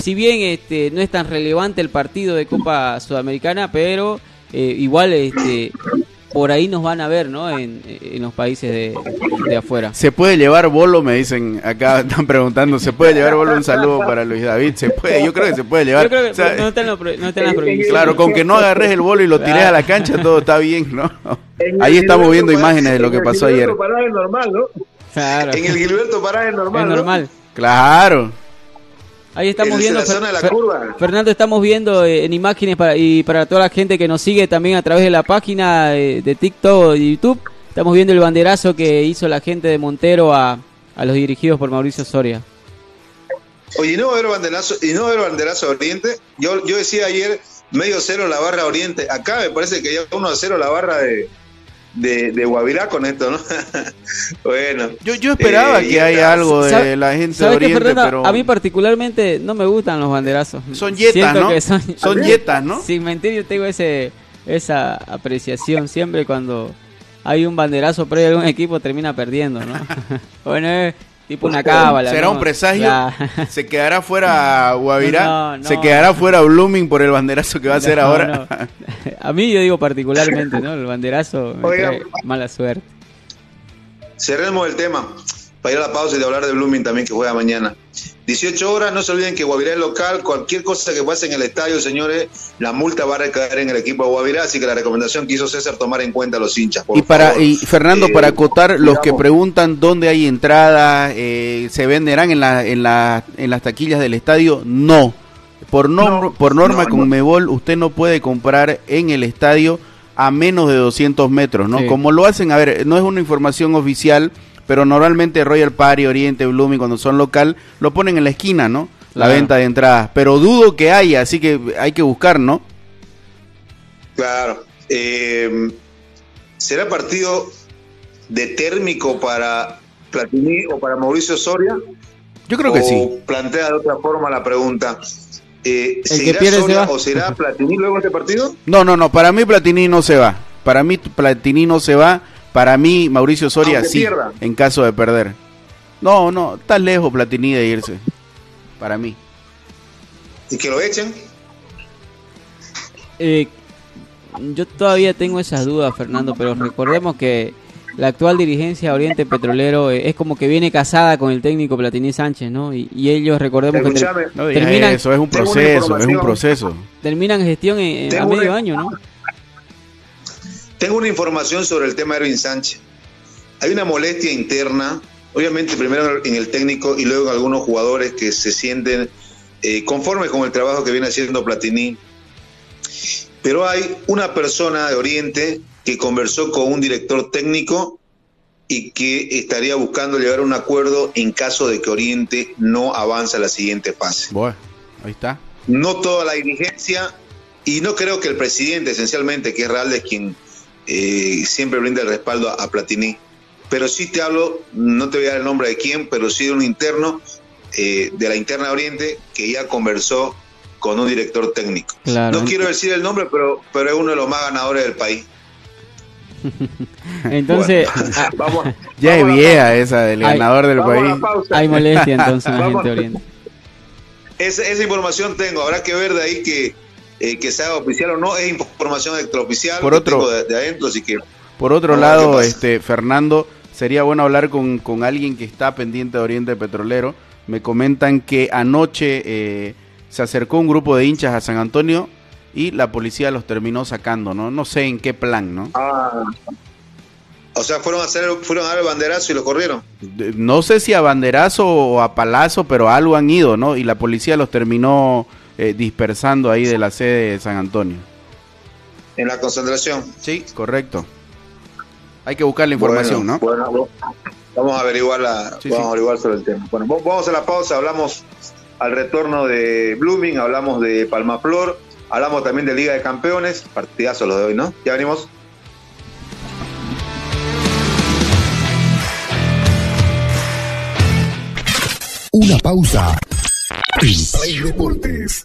[SPEAKER 5] si bien este no es tan relevante el partido de Copa Sudamericana, pero eh, igual este por ahí nos van a ver, ¿no? En, en los países de, de afuera.
[SPEAKER 1] Se puede llevar bolo, me dicen acá, están preguntando, ¿se puede llevar bolo? Un saludo para Luis David, se puede, yo creo que se puede llevar.
[SPEAKER 5] Yo creo que
[SPEAKER 1] O sea,
[SPEAKER 5] no está en, lo no está en las prohibiciones.
[SPEAKER 1] Claro, con que no agarres el bolo y lo tires a la cancha, todo está bien, ¿no? Ahí estamos viendo imágenes de lo que pasó ayer.
[SPEAKER 3] Pará es normal, ¿no?
[SPEAKER 5] Claro,
[SPEAKER 3] En el Gilberto Pará es normal.
[SPEAKER 5] es
[SPEAKER 3] ¿no?
[SPEAKER 5] normal.
[SPEAKER 1] Claro.
[SPEAKER 5] Ahí estamos
[SPEAKER 3] En
[SPEAKER 5] viendo.
[SPEAKER 3] la zona de la
[SPEAKER 5] Fer-
[SPEAKER 3] curva.
[SPEAKER 5] Fernando, estamos viendo eh, en imágenes para, y para toda la gente que nos sigue también a través de la página eh, de TikTok y YouTube. Estamos viendo el banderazo que hizo la gente de Montero a, a los dirigidos por Mauricio Soria.
[SPEAKER 6] Oye, ¿y no va a haber banderazo, y no va a haber banderazo a Oriente? Yo, yo decía ayer medio cero la barra Oriente. Acá me parece que ya uno a cero la barra de, de, de Guavirá con esto, ¿no? bueno.
[SPEAKER 1] Yo, yo esperaba
[SPEAKER 6] Eh,
[SPEAKER 1] que haya algo de
[SPEAKER 5] ¿Sabe-
[SPEAKER 1] la gente de
[SPEAKER 5] ¿Sabes qué,
[SPEAKER 1] Oriente,
[SPEAKER 5] Fernando?
[SPEAKER 1] pero
[SPEAKER 5] A mí particularmente no me gustan los banderazos.
[SPEAKER 1] son yetas, ¿no?
[SPEAKER 5] que son,
[SPEAKER 1] Son yetas, ¿no?
[SPEAKER 5] Sin mentir, yo tengo ese, esa apreciación siempre cuando hay un banderazo previo a algún equipo termina perdiendo, ¿no? bueno, eh, Tipo una cábala.
[SPEAKER 1] ¿Será
[SPEAKER 5] ¿no?
[SPEAKER 1] un presagio? ¿Se quedará fuera Guavirá?
[SPEAKER 5] No, no.
[SPEAKER 1] ¿Se quedará fuera Blooming por el banderazo que va a hacer
[SPEAKER 5] No,
[SPEAKER 1] ahora?
[SPEAKER 5] no. A mí yo digo particularmente, ¿no? El banderazo me
[SPEAKER 3] Oiga.
[SPEAKER 5] trae mala suerte.
[SPEAKER 3] Cerremos el tema para ir a la pausa y de hablar de Blooming también que juega mañana. 18 horas, no se olviden que Guavirá es local, cualquier cosa que pase en el estadio, señores, la multa va a recaer en el equipo de Guavirá, así que la recomendación que hizo César tomar en cuenta a los hinchas. por
[SPEAKER 1] Y para
[SPEAKER 3] favor.
[SPEAKER 1] y Fernando,
[SPEAKER 3] Eh,
[SPEAKER 1] para acotar, los que preguntan dónde hay entradas, eh, se venderán en, la, en, la, en las taquillas del estadio, no. Por,
[SPEAKER 3] No,
[SPEAKER 1] por norma
[SPEAKER 3] no,
[SPEAKER 1] con
[SPEAKER 3] no.
[SPEAKER 1] Mebol, usted no puede comprar en el estadio a menos de 200 metros, ¿no?
[SPEAKER 5] Sí.
[SPEAKER 1] Como lo hacen, a ver, no es una información oficial, pero normalmente Royal Party, Oriente, Blooming, cuando son local, lo ponen en la esquina, ¿no? La
[SPEAKER 5] Claro.
[SPEAKER 1] venta de entradas. Pero dudo que haya, así que hay que buscar, ¿no?
[SPEAKER 3] Claro. Eh, ¿Será partido de térmico para Platini o para Mauricio Soria?
[SPEAKER 1] Yo creo que
[SPEAKER 3] o
[SPEAKER 1] sí.
[SPEAKER 3] plantea de otra forma la pregunta. Eh,
[SPEAKER 5] que
[SPEAKER 3] ¿Seguirá
[SPEAKER 5] pierde se
[SPEAKER 3] Soria
[SPEAKER 5] va.
[SPEAKER 3] o será Platini luego este partido?
[SPEAKER 1] No, no, no, para mí Platini no se va. Para mí Platini no se va. Para mí Mauricio Soria
[SPEAKER 3] Aunque
[SPEAKER 1] sí,
[SPEAKER 3] pierda.
[SPEAKER 1] en caso de perder. No, no, está lejos Platini de irse. Para mí.
[SPEAKER 3] ¿Y que lo echen?
[SPEAKER 5] Eh, yo todavía tengo esas dudas, Fernando, pero recordemos que la actual dirigencia de Oriente Petrolero eh, es como que viene casada con el técnico Platini Sánchez, ¿no? Y, y ellos recordemos que ter-
[SPEAKER 1] No
[SPEAKER 5] Terminan-
[SPEAKER 1] eso, es un proceso, es un proceso.
[SPEAKER 5] terminan gestión en- en- a medio año, ¿no?
[SPEAKER 3] Tengo una información sobre el tema de Erwin Sánchez. Hay una molestia interna, obviamente primero en el técnico y luego en algunos jugadores que se sienten eh, conformes con el trabajo que viene haciendo Platini. Pero hay una persona de Oriente que conversó con un director técnico y que estaría buscando llegar a un acuerdo en caso de que Oriente no avance a la siguiente fase.
[SPEAKER 1] Bueno, ahí está.
[SPEAKER 3] no toda la dirigencia y no creo que el presidente esencialmente, que es Real, es quien eh, siempre brinda el respaldo a, a Platini. Pero sí te hablo, no te voy a dar el nombre de quién, pero sí de un interno eh, de la interna de Oriente que ya conversó con un director técnico.
[SPEAKER 5] Claro.
[SPEAKER 3] No quiero decir el nombre, pero, pero es uno de los más ganadores del país.
[SPEAKER 5] Entonces,
[SPEAKER 3] Bueno, vamos,
[SPEAKER 1] Ya es
[SPEAKER 3] vamos
[SPEAKER 1] vieja esa del ganador del país.
[SPEAKER 5] hay molestia entonces en la gente Oriente.
[SPEAKER 3] Esa, esa información tengo, habrá que ver de ahí que, eh, que sea oficial o no, es información extraoficial
[SPEAKER 1] Por otro-
[SPEAKER 3] de, de adentro, así que
[SPEAKER 1] Por otro lado, este Fernando, sería bueno hablar con, con alguien que está pendiente de Oriente Petrolero. Me comentan que anoche eh, se acercó un grupo de hinchas a San Antonio y la policía los terminó sacando, ¿no? No sé en qué plan, ¿no?
[SPEAKER 3] Ah. O sea, fueron a hacer, fueron a dar el banderazo y lo corrieron.
[SPEAKER 1] No sé si a banderazo o a palazo, pero a algo han ido, ¿no? Y la policía los terminó eh, dispersando ahí de la sede de San Antonio.
[SPEAKER 3] En la concentración.
[SPEAKER 1] Sí, correcto. Hay que buscar la información,
[SPEAKER 3] Bueno,
[SPEAKER 1] ¿no?
[SPEAKER 3] bueno, vamos a averiguar la,
[SPEAKER 1] Sí,
[SPEAKER 3] vamos
[SPEAKER 1] sí.
[SPEAKER 3] a averiguar sobre el tema. Bueno, vamos- a la pausa, hablamos al retorno de Blooming, hablamos de Palmaflor, hablamos también de Liga de Campeones, partidazo los de hoy, ¿no? Ya venimos.
[SPEAKER 4] Una pausa. En Play Deportes.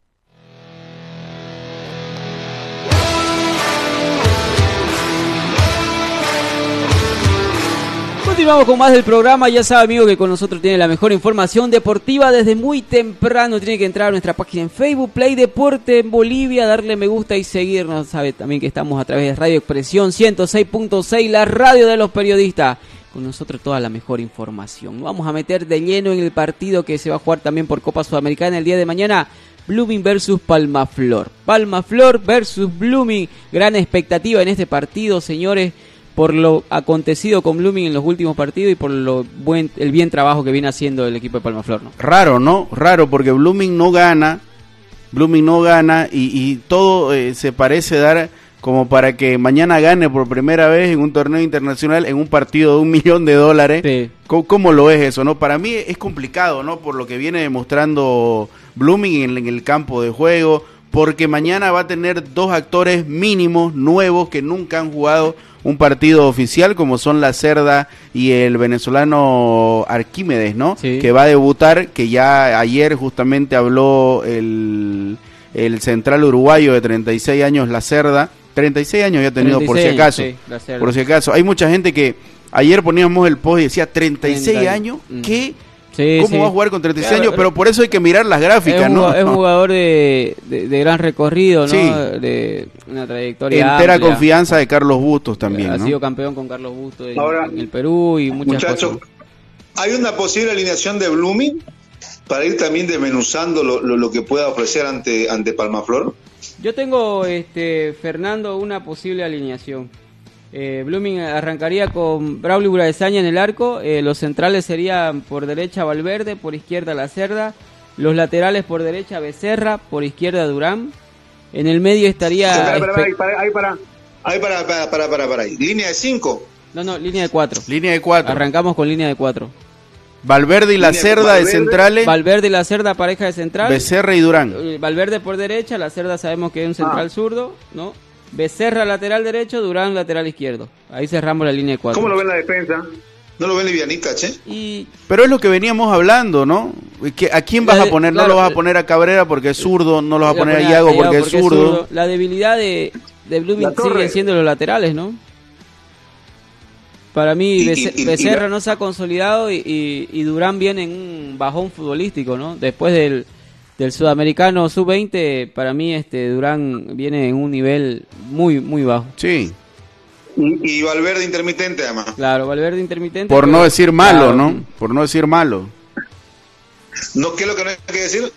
[SPEAKER 5] Continuamos con más del programa. Ya sabe, amigo, que con nosotros tiene la mejor información deportiva desde muy temprano. Tiene que entrar a nuestra página en Facebook, Play Deporte en Bolivia, darle me gusta y seguirnos. Sabe también que estamos a través de Radio Expresión 106.6, la radio de los periodistas. Con nosotros toda la mejor información. Vamos a meter de lleno en el partido que se va a jugar también por Copa Sudamericana el día de mañana. Blooming versus Palmaflor. Palmaflor versus Blooming. Gran expectativa en este partido, señores por lo acontecido con Blooming en los últimos partidos y por lo buen, el bien trabajo que viene haciendo el equipo de Palmaflor. ¿no?
[SPEAKER 1] Raro, ¿no? Raro, porque Blooming no gana, Blooming no gana y, y todo eh, se parece dar como para que mañana gane por primera vez en un torneo internacional en un partido de un millón de dólares.
[SPEAKER 5] Sí.
[SPEAKER 1] ¿Cómo, cómo lo es eso, no? Para mí es complicado, ¿no? Por lo que viene demostrando Blooming en, en el campo de juego, porque mañana va a tener dos actores mínimos nuevos que nunca han jugado un partido oficial como son la Cerda y el venezolano Arquímedes, ¿no?
[SPEAKER 5] Sí.
[SPEAKER 1] Que va a debutar, que ya ayer justamente habló el, el central uruguayo de 36 años, la Cerda. 36 años ya ha tenido por si
[SPEAKER 5] 36
[SPEAKER 1] acaso.
[SPEAKER 5] sí,
[SPEAKER 1] por si acaso. Hay mucha gente que ayer poníamos el post y decía 36
[SPEAKER 5] 30
[SPEAKER 1] años,
[SPEAKER 5] Mm.
[SPEAKER 1] ¿qué?
[SPEAKER 5] Sí,
[SPEAKER 1] ¿Cómo
[SPEAKER 5] sí.
[SPEAKER 1] va a jugar con 36
[SPEAKER 5] Claro,
[SPEAKER 1] años? Pero por eso hay que mirar las gráficas,
[SPEAKER 5] es un,
[SPEAKER 1] ¿no?
[SPEAKER 5] es un jugador de, de- de gran recorrido, ¿no?
[SPEAKER 1] Sí.
[SPEAKER 5] De una trayectoria
[SPEAKER 1] Entera
[SPEAKER 5] amplia.
[SPEAKER 1] confianza de Carlos Bustos también,
[SPEAKER 5] Ha
[SPEAKER 1] ¿no?
[SPEAKER 5] sido campeón con Carlos Busto en,
[SPEAKER 3] Ahora,
[SPEAKER 5] en el Perú y muchas
[SPEAKER 3] Muchachos,
[SPEAKER 5] cosas.
[SPEAKER 3] ¿hay una posible alineación de Blooming para ir también desmenuzando lo, lo- lo que pueda ofrecer ante, ante Palmaflor?
[SPEAKER 5] Yo tengo, este, Fernando, una posible alineación. Eh, Blooming arrancaría con Braulio Buradesaña en el arco. eh, los centrales serían por derecha Valverde, por izquierda La Cerda. Los laterales por derecha Becerra, por izquierda Durán. En el medio estaría.
[SPEAKER 3] Ahí para, ahí para, ahí para, para, para, para, para ahí. Línea de 5.
[SPEAKER 5] No, no, línea de cuatro.
[SPEAKER 1] Línea de cuatro.
[SPEAKER 5] Arrancamos con línea de cuatro.
[SPEAKER 1] Valverde y la Cerda de centrales,
[SPEAKER 5] Valverde y La Cerda, pareja de central.
[SPEAKER 1] Becerra y Durán.
[SPEAKER 5] Eh, Valverde por derecha, La Cerda sabemos que es un central
[SPEAKER 3] Ah.
[SPEAKER 5] zurdo, ¿no? Becerra lateral derecho, Durán lateral izquierdo. Ahí cerramos la línea de cuatro.
[SPEAKER 3] ¿Cómo lo ven la defensa? ¿No lo ven livianita, che?
[SPEAKER 5] Y
[SPEAKER 1] Pero es lo que veníamos hablando, ¿no? Que- ¿A quién vas a poner?
[SPEAKER 5] claro,
[SPEAKER 1] no lo vas a poner a Cabrera porque es zurdo, no lo vas a poner a Iago porque es zurdo.
[SPEAKER 5] La debilidad de, de Blooming siguen siendo los laterales, ¿no? Para mí,
[SPEAKER 3] Y-
[SPEAKER 5] Bece-
[SPEAKER 3] y- y-
[SPEAKER 5] Becerra no se ha consolidado y, y- y Durán viene en un bajón futbolístico, ¿no? Después del, del sudamericano sub-20, para mí este Durán viene en un nivel muy, muy bajo.
[SPEAKER 1] Sí,
[SPEAKER 3] Y, y Valverde intermitente, además.
[SPEAKER 5] Claro, Valverde intermitente.
[SPEAKER 1] por
[SPEAKER 5] pero-
[SPEAKER 1] no decir malo,
[SPEAKER 5] claro,
[SPEAKER 1] ¿no? Por no decir malo.
[SPEAKER 3] ¿No, ¿Qué es lo que no hay que decir?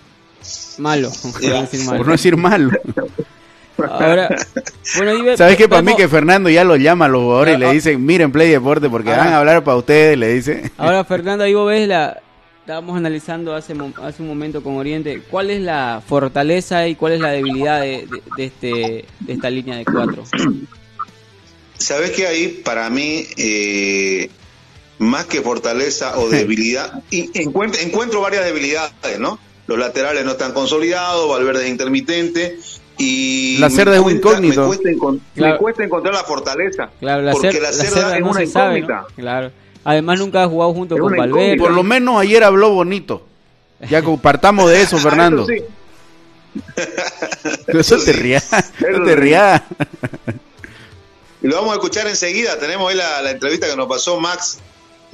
[SPEAKER 5] Malo. Por no decir malo.
[SPEAKER 1] Por no decir malo.
[SPEAKER 5] Ahora, bueno, ve-
[SPEAKER 1] ¿Sabes qué? Para mí que Fernando ya lo llama a los jugadores y le
[SPEAKER 5] Ah, ah.
[SPEAKER 1] dicen, miren Play Deporte porque
[SPEAKER 5] Ah.
[SPEAKER 1] van a hablar para ustedes, le dice.
[SPEAKER 5] Ahora, Fernando, ahí vos ves la. Estábamos analizando hace, mo- hace un momento con Oriente. ¿Cuál es la fortaleza y cuál es la debilidad de, de- de este, de esta línea de cuatro?
[SPEAKER 3] ¿Sabes que ahí, para mí, eh, más que fortaleza o debilidad, y encuentro, encuentro varias debilidades, ¿no? Los laterales no están consolidados, Valverde es intermitente, y
[SPEAKER 1] La Cerda es un incógnito.
[SPEAKER 3] Me cuesta, encon-
[SPEAKER 5] Claro.
[SPEAKER 3] me cuesta encontrar la fortaleza,
[SPEAKER 5] Claro, la,
[SPEAKER 3] porque
[SPEAKER 5] cer-
[SPEAKER 3] la
[SPEAKER 5] la
[SPEAKER 3] Cerda, es
[SPEAKER 5] no
[SPEAKER 3] una
[SPEAKER 5] sabe,
[SPEAKER 3] incógnita.
[SPEAKER 5] ¿no? Claro. Además, nunca ha jugado junto
[SPEAKER 3] Es
[SPEAKER 5] con Valverde.
[SPEAKER 1] Por lo menos ayer habló bonito. Ya compartamos de eso, Fernando.
[SPEAKER 3] Ah, eso sí.
[SPEAKER 1] Eso te rías. No
[SPEAKER 3] Eso
[SPEAKER 1] te rías.
[SPEAKER 3] Y lo vamos a escuchar enseguida. Tenemos ahí la, la entrevista que nos pasó Max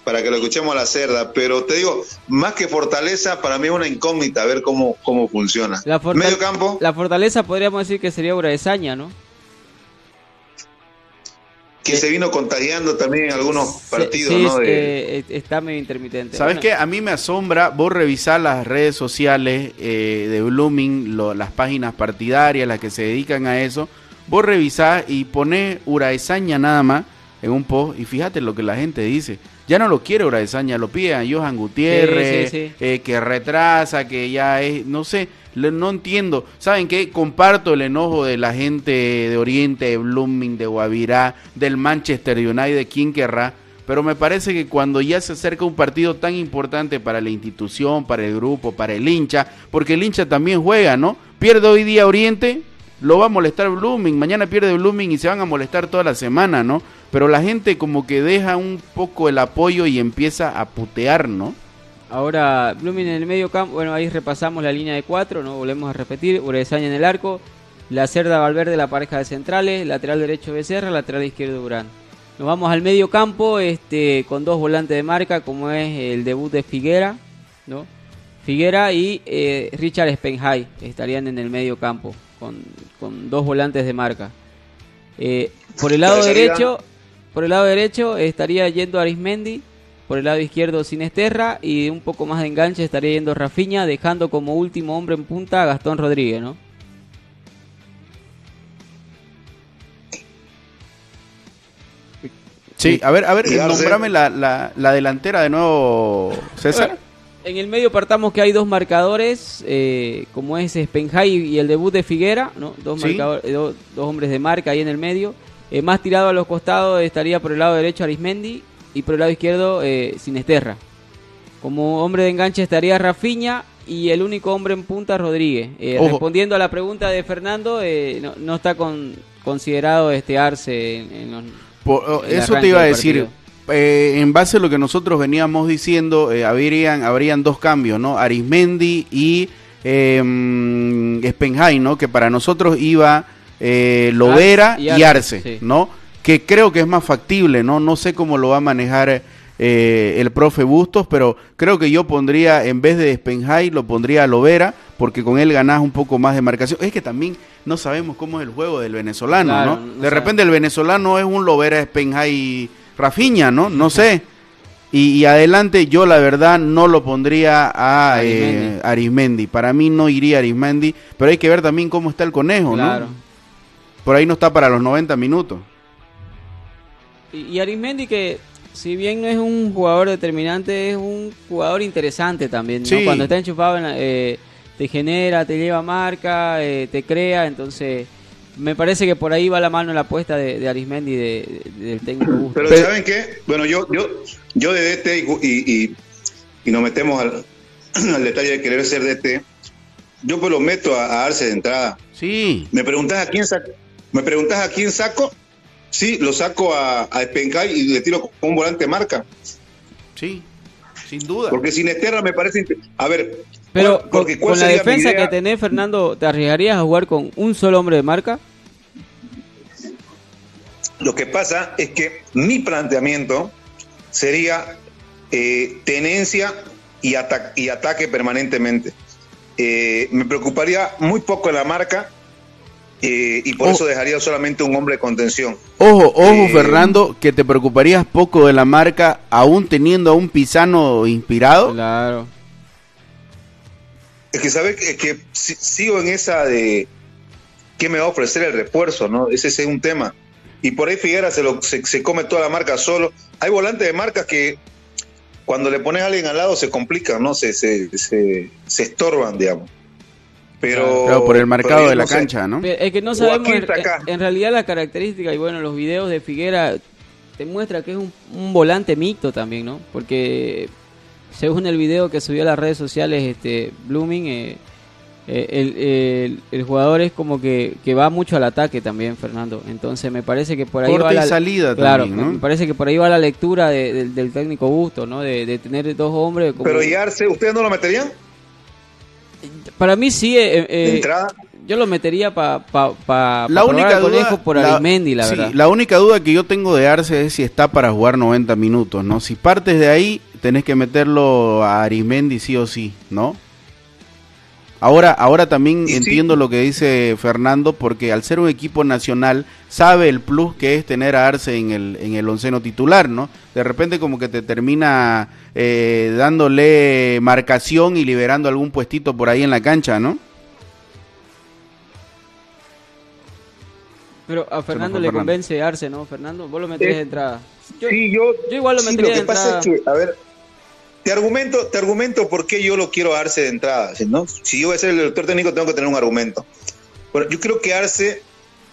[SPEAKER 3] para que lo escuchemos a la cerda. Pero te digo, más que fortaleza, para mí es una incógnita ver cómo, cómo funciona.
[SPEAKER 5] La,
[SPEAKER 3] Medio campo,
[SPEAKER 5] la fortaleza podríamos decir que sería Uraesaña, ¿no?
[SPEAKER 3] Que se vino contagiando también en algunos partidos,
[SPEAKER 5] sí,
[SPEAKER 3] ¿no?
[SPEAKER 5] es-
[SPEAKER 3] De-
[SPEAKER 5] eh, está medio intermitente.
[SPEAKER 1] ¿Sabes
[SPEAKER 5] Bueno,
[SPEAKER 1] qué? A mí me asombra, vos revisás las redes sociales eh, de Blooming, lo- las páginas partidarias, las que se dedican a eso, vos revisás y ponés Uraesaña nada más en un post y fíjate lo que la gente dice. Ya no lo quiere Uraesaña, lo pide a Johan Gutiérrez,
[SPEAKER 5] Sí, sí,
[SPEAKER 1] eh, que retrasa, que ya es, no sé, no entiendo. ¿Saben qué? Comparto el enojo de la gente de Oriente, de Blooming, de Guavirá, del Manchester United, de quien querrá. Pero me parece que cuando ya se acerca un partido tan importante para la institución, para el grupo, para el hincha, porque el hincha también juega, ¿no? Pierde hoy día Oriente, lo va a molestar Blooming, mañana pierde Blooming y se van a molestar toda la semana, ¿no? Pero la gente como que deja un poco el apoyo y empieza a putear, ¿no?
[SPEAKER 5] Ahora, Blooming en el medio campo, bueno, ahí repasamos la línea de cuatro, no volvemos a repetir, Urezaña en el arco, la Cerda Valverde la pareja de centrales, lateral derecho Becerra, lateral izquierdo Durán. Nos vamos al medio campo este, con dos volantes de marca, como es el debut de Figuera, ¿no? Figuera y eh, Richard Spenhai estarían en el medio campo, con, con dos volantes de marca. Eh, por el lado derecho, por el lado derecho estaría yendo Arismendi, por el lado izquierdo Sinesterra y un poco más de enganche estaría yendo Rafiña, dejando como último hombre en punta a Gastón Rodríguez, ¿no?
[SPEAKER 1] Sí, a ver, a ver, nombrame la, la, la delantera de nuevo, César.
[SPEAKER 5] En el medio partamos que hay dos marcadores, eh, como es Spenhai y el debut de Figuera, ¿no? Dos,
[SPEAKER 1] Sí.
[SPEAKER 5] eh, do- dos hombres de marca ahí en el medio. Eh, más tirado a los costados estaría por el lado derecho Arismendi y por el lado izquierdo eh, Sinesterra. Como hombre de enganche estaría Rafiña y el único hombre en punta Rodríguez. Eh, respondiendo a la pregunta de Fernando, eh, no, no está con, considerado este Arce en, en los-
[SPEAKER 1] Por- oh, eso te iba a decir. eh, en base a lo que nosotros veníamos diciendo, habrían, habrían dos cambios, ¿no? Arismendi y eh, mm, Spenhai, ¿no? Que para nosotros iba eh, Lovera
[SPEAKER 5] Arce
[SPEAKER 1] y Arce,
[SPEAKER 5] sí.
[SPEAKER 1] ¿no? Que creo que es más factible, ¿no? No sé cómo lo va a manejar eh, el profe Bustos, pero creo que yo pondría, en vez de Spenhai, lo pondría a Lovera, porque con él ganás un poco más de marcación. Es que también no sabemos cómo es el juego del venezolano,
[SPEAKER 5] Claro,
[SPEAKER 1] ¿no? De repente el venezolano es un Lovera, Spenhai, Rafiña, ¿no? No sé. Y, y adelante yo la verdad no lo pondría a eh.
[SPEAKER 5] Arismendi.
[SPEAKER 1] Para mí no iría Arismendi, pero hay que ver también cómo está el conejo,
[SPEAKER 5] Claro.
[SPEAKER 1] ¿no? Por ahí no está para los 90 minutos.
[SPEAKER 5] Y, y Arismendi que si bien no es un jugador determinante, es un jugador interesante también. ¿no?
[SPEAKER 1] Sí.
[SPEAKER 5] Cuando está enchufado, en la- eh, te genera, te lleva marca, eh, te crea. Entonces, me parece que por ahí va la mano la apuesta de, de Arismendi de- de- del técnico Bustos.
[SPEAKER 3] Pero,
[SPEAKER 1] Pero-
[SPEAKER 3] ¿saben qué? Bueno, yo, yo, yo de DT y, y, y- y nos metemos al, al detalle de querer ser DT, yo pues lo meto a, a Arce de entrada.
[SPEAKER 1] Sí.
[SPEAKER 3] ¿Me preguntas a quién saco? ¿Me preguntas a quién saco? Sí, lo saco a, a y le tiro con un volante de marca.
[SPEAKER 1] Sí, sin duda.
[SPEAKER 3] Porque Sinesterra me parece... A ver...
[SPEAKER 5] Pero
[SPEAKER 3] ¿cuál-
[SPEAKER 5] con,
[SPEAKER 3] porque cuál
[SPEAKER 5] con la defensa que tenés, Fernando, ¿te arriesgarías a jugar con un solo hombre de marca?
[SPEAKER 3] Lo que pasa es que mi planteamiento sería eh, tenencia y, ata- y ataque permanentemente. Eh, me preocuparía muy poco en la marca eh, y por
[SPEAKER 1] Oh.
[SPEAKER 3] eso dejaría solamente un hombre de contención.
[SPEAKER 1] Ojo, ojo,
[SPEAKER 3] Eh,
[SPEAKER 1] Fernando, que te preocuparías poco de la marca, aún teniendo a un Pisano inspirado.
[SPEAKER 5] Claro.
[SPEAKER 3] Es que sabes que, que si- sigo en esa de qué me va a ofrecer el refuerzo, ¿no? Ese es un tema. Y por ahí Figuera se, lo, se, se come toda la marca solo. Hay volantes de marcas que cuando le pones a alguien al lado se complican, ¿no? Se, se, se, se estorban, digamos. Pero,
[SPEAKER 1] Claro, por el marcado de la
[SPEAKER 3] no sé.
[SPEAKER 1] cancha, ¿no?
[SPEAKER 5] Pero Es que no sabemos en, realidad la característica y bueno, los videos de Figuera te muestra que es un, un volante mixto también, ¿no? Porque según el video que subió a las redes sociales este Blooming, eh, eh, el, el- el jugador es como que, que va mucho al ataque también, Fernando. Entonces me parece que por ahí
[SPEAKER 1] Corte
[SPEAKER 5] va
[SPEAKER 1] y
[SPEAKER 5] la
[SPEAKER 1] salida
[SPEAKER 5] claro,
[SPEAKER 1] también, ¿no?
[SPEAKER 5] me parece que por ahí va la lectura de- del- del técnico Busto, ¿no? De, de tener dos hombres. Como...
[SPEAKER 3] Pero y Arce, ¿ustedes no lo meterían?
[SPEAKER 5] Para mí sí. eh, eh,
[SPEAKER 3] entrada.
[SPEAKER 5] yo lo metería para pa, pa,
[SPEAKER 1] La
[SPEAKER 5] pa
[SPEAKER 1] única duda,
[SPEAKER 5] conejo por Arismendi, la
[SPEAKER 1] sí,
[SPEAKER 5] verdad.
[SPEAKER 1] la única duda que yo tengo de Arce es si está para jugar 90 minutos, ¿no? Si partes de ahí, tenés que meterlo a Arismendi sí o sí, ¿no? Ahora, ahora también
[SPEAKER 3] sí.
[SPEAKER 1] entiendo lo que dice Fernando, porque al ser un equipo nacional, sabe el plus que es tener a Arce en el, en el onceno titular, ¿no? De repente como que te termina eh, dándole marcación y liberando algún puestito por ahí en la cancha, ¿no?
[SPEAKER 5] Pero a Fernando le
[SPEAKER 1] Fernando.
[SPEAKER 5] convence Arce, ¿no? Fernando, vos lo meterías
[SPEAKER 3] Eh,
[SPEAKER 5] de entrada. Yo,
[SPEAKER 3] Sí, yo,
[SPEAKER 5] yo igual lo
[SPEAKER 3] sí,
[SPEAKER 5] metería
[SPEAKER 3] lo que
[SPEAKER 5] de
[SPEAKER 3] pasa
[SPEAKER 5] entrada.
[SPEAKER 3] es que, a ver, te argumento, te argumento por qué yo lo quiero a Arce de entrada. Si yo voy a ser el director técnico, tengo que tener un argumento. Bueno, yo creo que Arce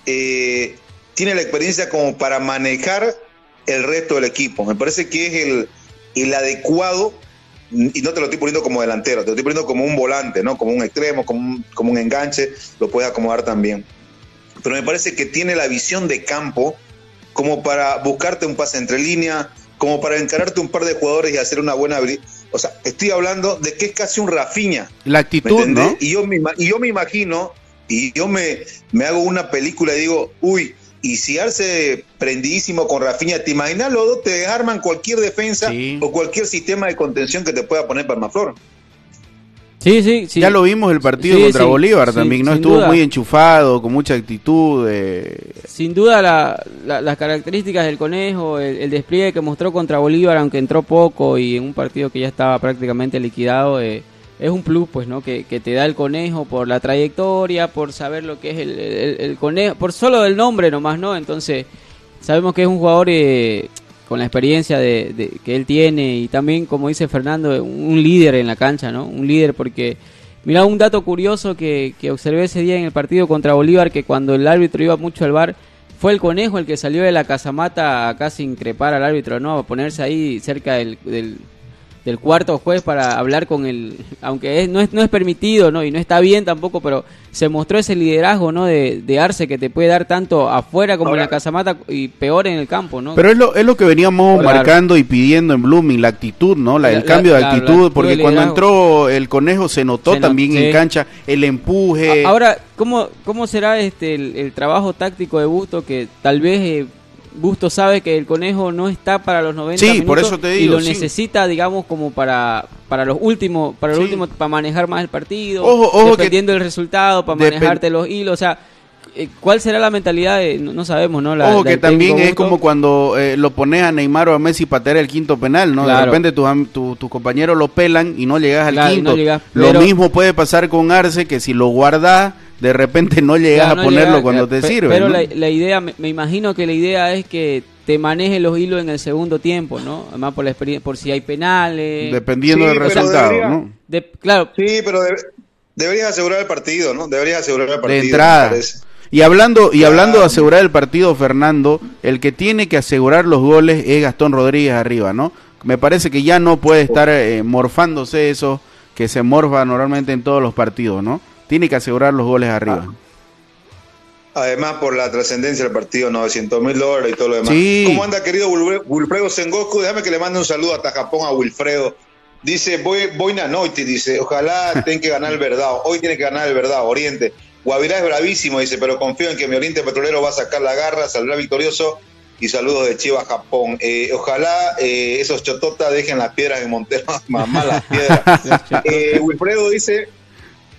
[SPEAKER 3] eh, tiene la experiencia como para manejar el resto del equipo. Me parece que es el, el adecuado, y no te lo estoy poniendo como delantero, te lo estoy poniendo como un volante, ¿no? Como un extremo, como un, como un enganche, lo puede acomodar también. Pero me parece que tiene la visión de campo como para buscarte un pase entre línea, como para encararte un par de jugadores y hacer una buena... O sea, estoy hablando de que es casi un Rafiña.
[SPEAKER 1] La
[SPEAKER 3] ¿Me
[SPEAKER 1] actitud? ¿no?
[SPEAKER 3] Y yo me, y yo me imagino, y yo me, me hago una película y digo, uy, Y si Arce prendidísimo con Rafinha, ¿te imaginas los dos te desarman cualquier defensa
[SPEAKER 1] Sí.
[SPEAKER 3] o cualquier sistema de contención que te pueda poner Palmaflor?
[SPEAKER 5] Sí, sí, sí.
[SPEAKER 1] Ya lo vimos el partido
[SPEAKER 5] Sí,
[SPEAKER 1] contra
[SPEAKER 5] sí,
[SPEAKER 1] Bolívar también, ¿no? Estuvo
[SPEAKER 5] duda.
[SPEAKER 1] muy enchufado, con mucha actitud. eh,
[SPEAKER 5] Sin duda la- la- las características del conejo, el, el despliegue que mostró contra Bolívar, aunque entró poco y en un partido que ya estaba prácticamente liquidado, eh, es un plus, pues, ¿no? Que, que te da el conejo por la trayectoria, por saber lo que es el, el- el conejo, por solo el nombre nomás, ¿no? Entonces, sabemos que es un jugador eh, con la experiencia de, que él tiene y también, como dice Fernando, un líder en la cancha, ¿no? Un líder porque... Mira, un dato curioso que, que observé ese día en el partido contra Bolívar, que cuando el árbitro iba mucho al bar, fue el conejo el que salió de la casamata a casi increpar al árbitro, ¿no? A ponerse ahí cerca del, del cuarto juez para hablar con el... Aunque es, no, es, no es permitido, ¿no? Y no está bien tampoco, pero se mostró ese liderazgo, ¿no? De, de Arce que te puede dar tanto afuera como en la casamata y peor en el campo, ¿no?
[SPEAKER 1] Pero es lo, es lo que veníamos
[SPEAKER 5] Claro.
[SPEAKER 1] marcando y pidiendo en Blooming, la actitud, ¿no? La,
[SPEAKER 5] La-
[SPEAKER 1] el cambio de
[SPEAKER 5] claro,
[SPEAKER 1] actitud, porque cuando entró el conejo se notó
[SPEAKER 5] Se
[SPEAKER 1] también
[SPEAKER 5] sí.
[SPEAKER 1] en cancha el empuje.
[SPEAKER 5] Ahora, ¿cómo, cómo será este el, el trabajo táctico de Busto que tal vez eh, Busto sabe que el conejo no está para los 90
[SPEAKER 1] Sí,
[SPEAKER 5] minutos
[SPEAKER 1] por eso te
[SPEAKER 5] y lo
[SPEAKER 1] sí.
[SPEAKER 5] necesita, digamos, como para para los últimos, para los
[SPEAKER 1] Sí.
[SPEAKER 5] últimos para manejar más el partido,
[SPEAKER 1] Ojo, ojo que-
[SPEAKER 5] dependiendo del resultado, para manejarte los hilos, o sea, eh, ¿cuál será la mentalidad? de- no, sabemos, ¿no? La,
[SPEAKER 1] Ojo que también es como cuando eh, lo pones a Neymar o a Messi para tener el quinto penal, ¿no? De repente tus, tu- tus compañeros lo pelan y no llegas al
[SPEAKER 5] Claro,
[SPEAKER 1] quinto.
[SPEAKER 5] no llegas,
[SPEAKER 1] lo mismo puede pasar con Arce, que si lo guardas, de repente no llegas a ponerlo
[SPEAKER 5] llega-
[SPEAKER 1] cuando te
[SPEAKER 5] pe-
[SPEAKER 1] sirve.
[SPEAKER 5] Pero
[SPEAKER 1] ¿no?
[SPEAKER 5] la, la idea, me, me imagino que la idea es que te maneje los hilos en el segundo tiempo, ¿no? Además por la experiencia, por si hay penales.
[SPEAKER 1] Dependiendo
[SPEAKER 3] Sí,
[SPEAKER 1] del resultado,
[SPEAKER 3] debería-
[SPEAKER 1] ¿no?
[SPEAKER 5] De- claro,
[SPEAKER 3] Sí, pero debe- deberías asegurar el partido, ¿no? Deberías asegurar el partido.
[SPEAKER 1] de entrada. Y hablando y hablando de asegurar el partido, Fernando, el que tiene que asegurar los goles es Gastón Rodríguez arriba, ¿no? Me parece que ya no puede estar eh, morfándose eso que se morfa normalmente en todos los partidos, ¿no? Tiene que asegurar los goles arriba.
[SPEAKER 3] Además, por la trascendencia del partido, 900 mil dólares y todo lo demás.
[SPEAKER 1] Sí.
[SPEAKER 3] ¿Cómo anda, querido Wilfre- Wilfredo Sengoku? Déjame que le mande un saludo hasta Japón a Wilfredo. Dice, voy, voy na noite, dice, ojalá tenga que ganar el verdad. Hoy tiene que ganar el verdad, Oriente. Guavirá es bravísimo, dice, pero confío en que mi Oriente Petrolero va a sacar la garra, saldrá victorioso. Y saludos de Chivas, Japón. Eh, ojalá eh, esos chototas dejen las piedras en Montero, mamá las piedras. Eh, Wilfredo dice,